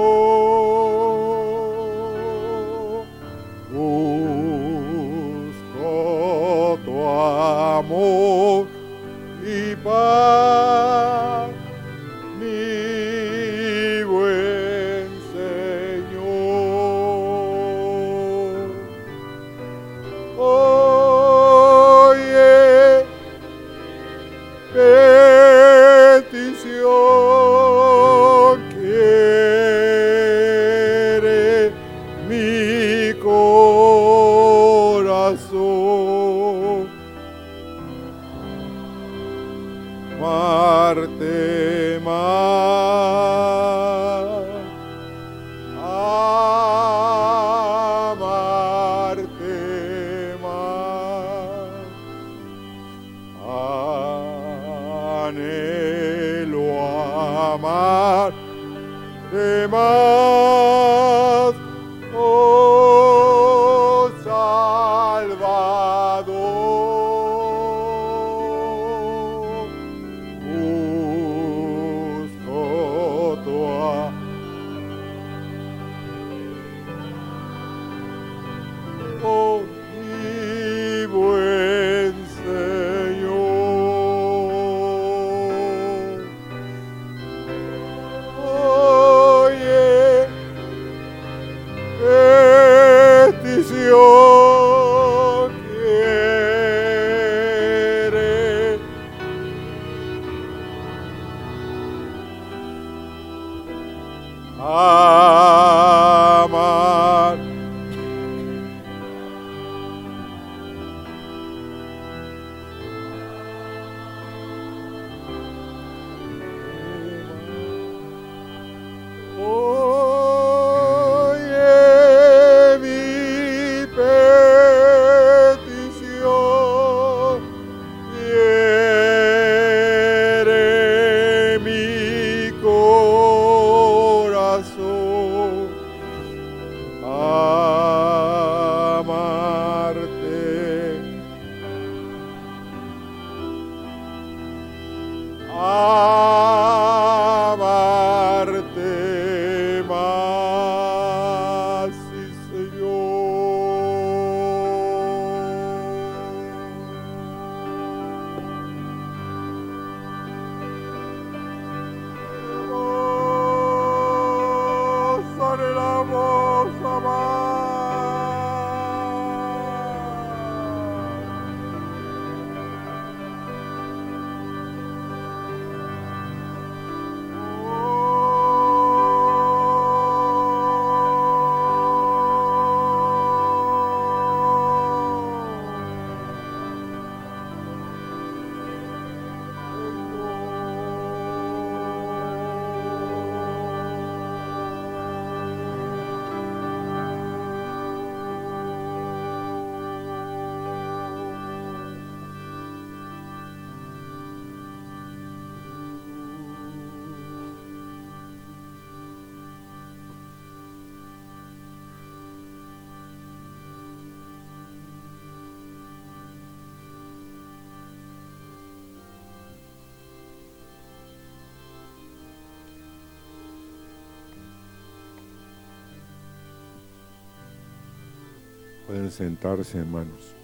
Pueden sentarse, hermanos.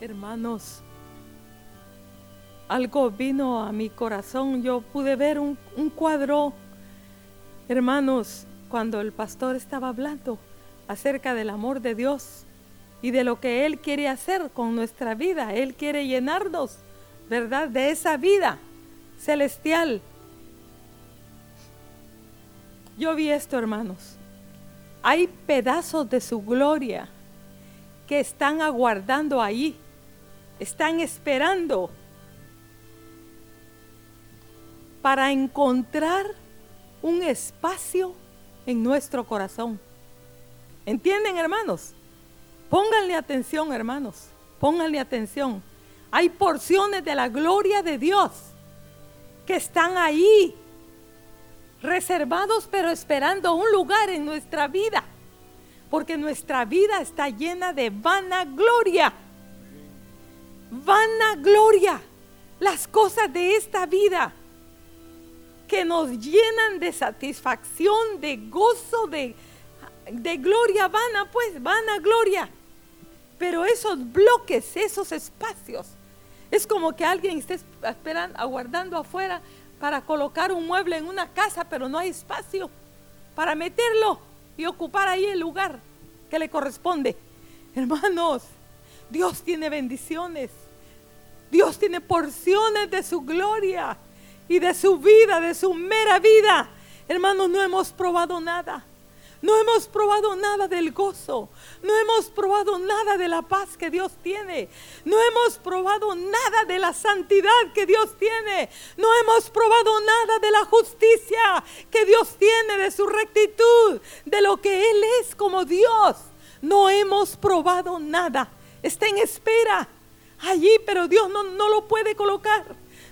Hermanos, algo vino a mi corazón. Yo pude ver un, un cuadro, hermanos, cuando el pastor estaba hablando acerca del amor de Dios y de lo que Él quiere hacer con nuestra vida. Él quiere llenarnos, ¿verdad? De esa vida celestial. Yo vi esto, hermanos. Hay pedazos de su gloria que están aguardando ahí, están esperando para encontrar un espacio en nuestro corazón. ¿Entienden, hermanos? Pónganle atención, hermanos. Pónganle atención. Hay porciones de la gloria de Dios que están ahí, reservados pero esperando un lugar en nuestra vida. Porque nuestra vida está llena de vanagloria. Vanagloria. Las cosas de esta vida que nos llenan de satisfacción, de gozo, de, de gloria vana, pues, vana gloria. Pero esos bloques, esos espacios, es como que alguien esté esperando, aguardando afuera para colocar un mueble en una casa, pero no hay espacio para meterlo y ocupar ahí el lugar que le corresponde. Hermanos, Dios tiene bendiciones. Dios tiene porciones de su gloria y de su vida, de su mera vida. Hermanos, no hemos probado nada. No hemos probado nada del gozo. No hemos probado nada de la paz que Dios tiene. No hemos probado nada de la santidad que Dios tiene. No hemos probado nada de la justicia que Dios tiene, de su rectitud, de lo que Él es como Dios. No hemos probado nada. Está en espera allí, pero Dios no, no lo puede colocar.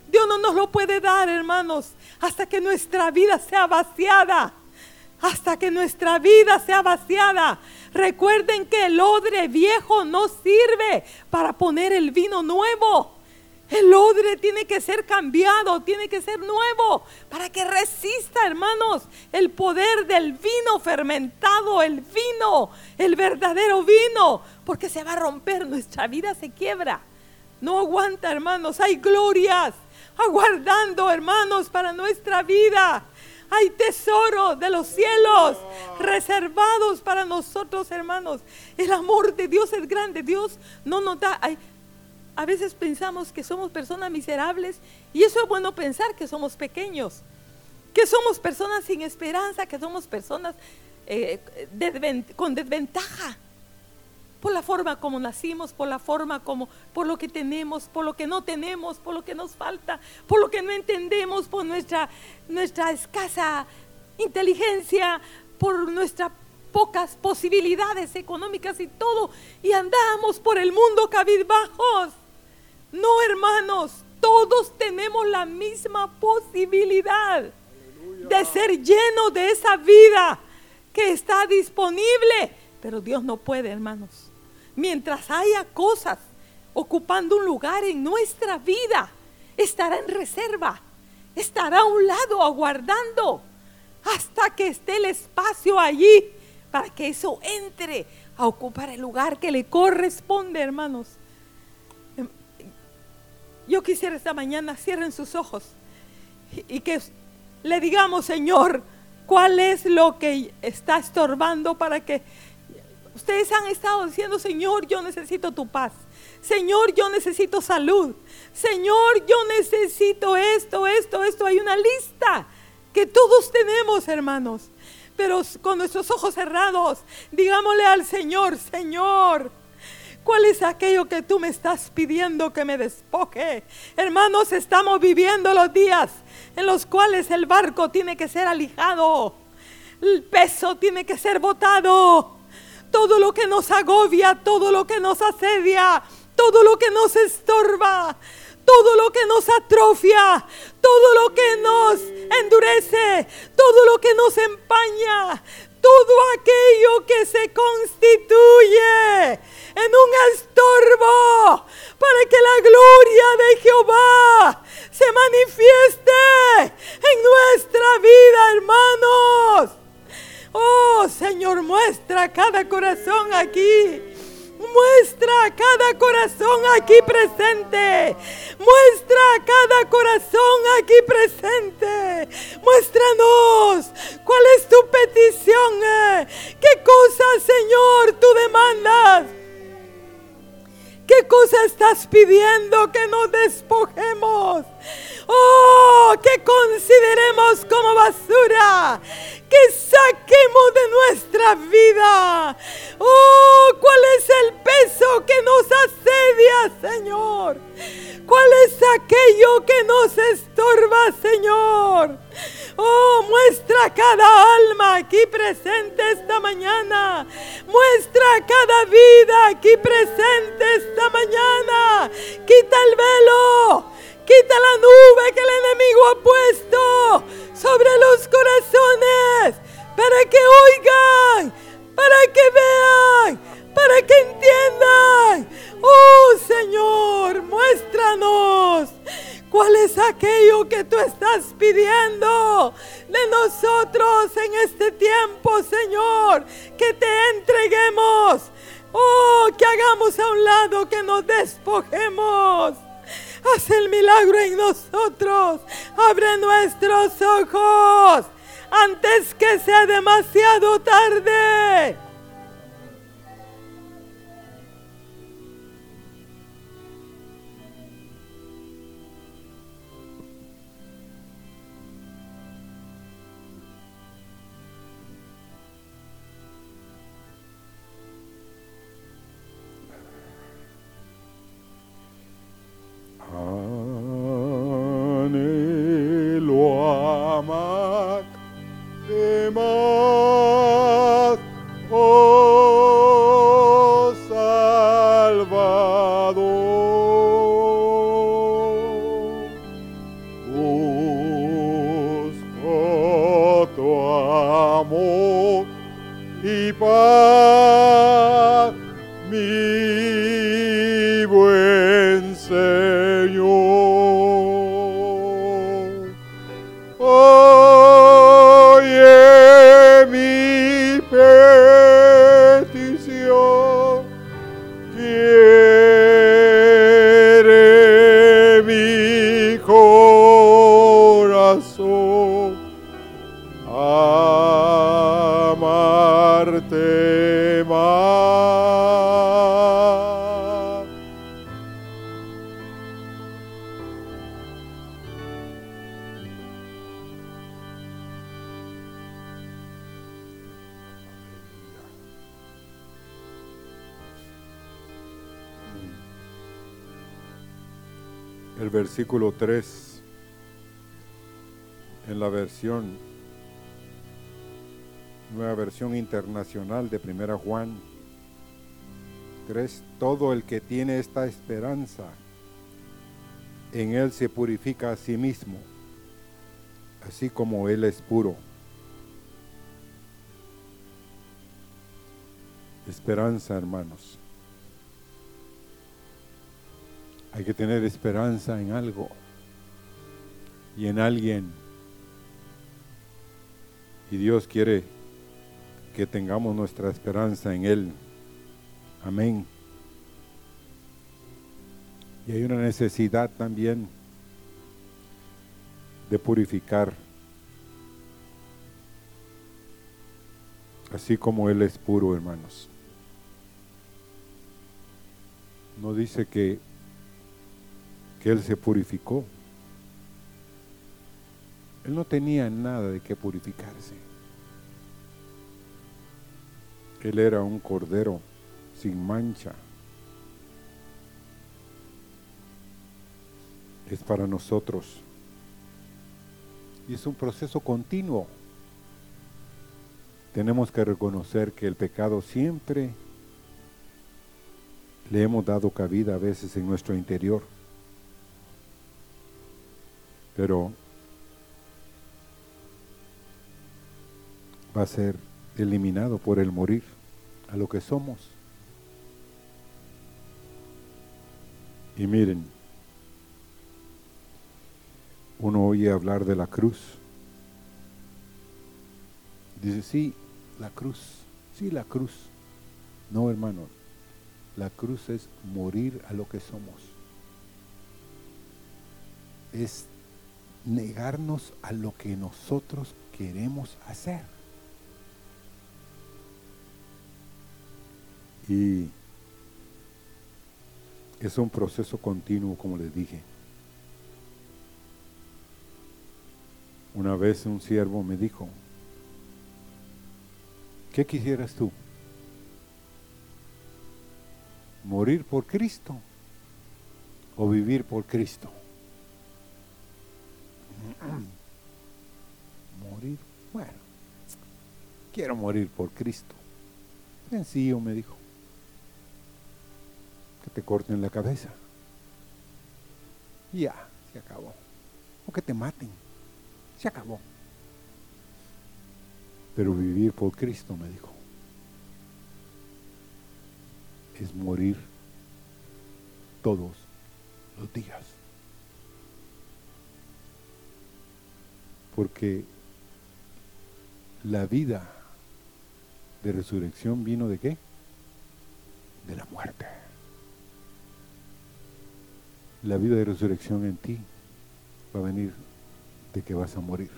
Dios no nos lo puede dar, hermanos, hasta que nuestra vida sea vaciada hasta que nuestra vida sea vaciada. Recuerden que el odre viejo no sirve para poner el vino nuevo. El odre tiene que ser cambiado, tiene que ser nuevo para que resista, hermanos, el poder del vino fermentado, el vino, el verdadero vino, porque se va a romper, nuestra vida se quiebra. No aguanta, hermanos, hay glorias aguardando, hermanos, para nuestra vida. Hay tesoros de los cielos reservados para nosotros, hermanos. El amor de Dios es grande. Dios no nos da... a veces pensamos que somos personas miserables y eso es bueno pensar que somos pequeños, que somos personas sin esperanza, que somos personas eh, con desventaja por la forma como nacimos, por la forma como, por lo que tenemos, por lo que no tenemos, por lo que nos falta, por lo que no entendemos, por nuestra, nuestra escasa inteligencia, por nuestras pocas posibilidades económicas y todo, y andamos por el mundo cabizbajos. No, hermanos, todos tenemos la misma posibilidad de ser llenos de esa vida que está disponible. Pero Dios no puede, hermanos mientras haya cosas ocupando un lugar en nuestra vida, estará en reserva, estará a un lado aguardando hasta que esté el espacio allí para que eso entre a ocupar el lugar que le corresponde, hermanos. Yo quisiera esta mañana cierren sus ojos y que le digamos, Señor, cuál es lo que está estorbando para que Ustedes han estado diciendo, Señor, yo necesito tu paz. Señor, yo necesito salud. Señor, yo necesito esto, esto, esto. Hay una lista que todos tenemos, hermanos. Pero con nuestros ojos cerrados, digámosle al Señor, Señor, ¿Cuál es aquello que tú me estás pidiendo que me despoje? Hermanos, estamos viviendo los días en los cuales el barco tiene que ser alijado. El peso tiene que ser botado todo lo que nos agobia, todo lo que nos asedia, todo lo que nos estorba, todo lo que nos atrofia, todo lo que nos endurece, todo lo que nos empaña, todo aquello que se constituye en un estorbo para que la gloria de Jehová se manifieste en nuestra vida, hermanos. Oh Señor, muestra cada corazón aquí. Muestra cada corazón aquí presente. Muestra cada corazón aquí presente. Muéstranos cuál es tu petición. Eh. ¿Qué cosa, Señor, tú demandas? ¿Qué cosa estás pidiendo que nos despojemos? Oh, que consideremos como basura que saquemos de nuestra vida. Oh, ¿cuál es el peso que nos asedia, Señor? ¿Cuál es aquello que nos estorba, Señor? Oh, muestra cada alma aquí presente esta mañana. Muestra cada vida aquí presente esta mañana. Quita el velo. Quita la nube que el enemigo ha puesto sobre los corazones para que oigan, para que vean, para que entiendan. Oh Señor, muéstranos cuál es aquello que tú estás pidiendo de nosotros en este tiempo, Señor, que te entreguemos. Oh, que hagamos a un lado, que nos despojemos. Haz el milagro en nosotros. Abre nuestros ojos antes que sea demasiado tarde. Versículo 3 en la versión, nueva versión internacional de Primera Juan 3, todo el que tiene esta esperanza en él se purifica a sí mismo, así como él es puro. Esperanza, hermanos. Hay que tener esperanza en algo y en alguien. Y Dios quiere que tengamos nuestra esperanza en Él. Amén. Y hay una necesidad también de purificar, así como Él es puro, hermanos. No dice que que Él se purificó. Él no tenía nada de qué purificarse. Él era un cordero sin mancha. Es para nosotros. Y es un proceso continuo. Tenemos que reconocer que el pecado siempre le hemos dado cabida a veces en nuestro interior pero va a ser eliminado por el morir a lo que somos. Y miren, uno oye hablar de la cruz. Dice, sí, la cruz, sí, la cruz. No, hermano, la cruz es morir a lo que somos. Es negarnos a lo que nosotros queremos hacer. Y es un proceso continuo, como les dije. Una vez un siervo me dijo, ¿qué quisieras tú? ¿Morir por Cristo o vivir por Cristo? Morir. Bueno, quiero morir por Cristo. Sencillo, me dijo. Que te corten la cabeza. Ya, se acabó. O que te maten. Se acabó. Pero vivir por Cristo, me dijo, es morir todos los días. Porque la vida de resurrección vino de qué? De la muerte. La vida de resurrección en ti va a venir de que vas a morir.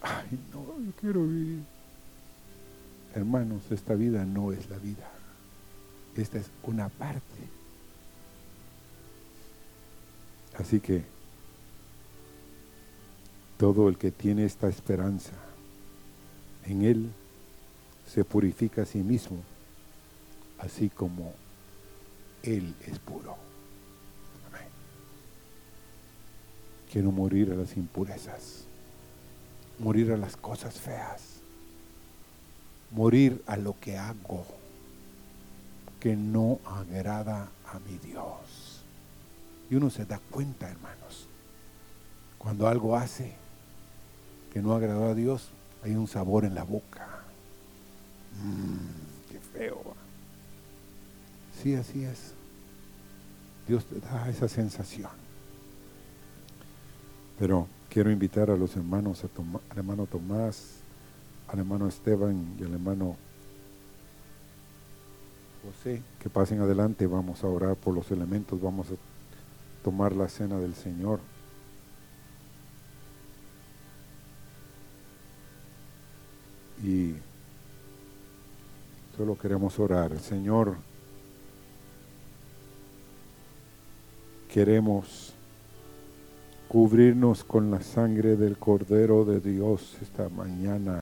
Ay, no, yo quiero vivir. Hermanos, esta vida no es la vida. Esta es una parte. Así que todo el que tiene esta esperanza en Él se purifica a sí mismo, así como Él es puro. Amén. Quiero morir a las impurezas, morir a las cosas feas, morir a lo que hago que no agrada a mi Dios. Y uno se da cuenta, hermanos, cuando algo hace que no agradó a Dios, hay un sabor en la boca. Mmm, qué feo. Sí, así es. Dios te da esa sensación. Pero quiero invitar a los hermanos, al hermano Tomás, al hermano Esteban y al hermano José, que pasen adelante, vamos a orar por los elementos, vamos a tomar la cena del Señor. Y solo queremos orar, Señor, queremos cubrirnos con la sangre del Cordero de Dios esta mañana.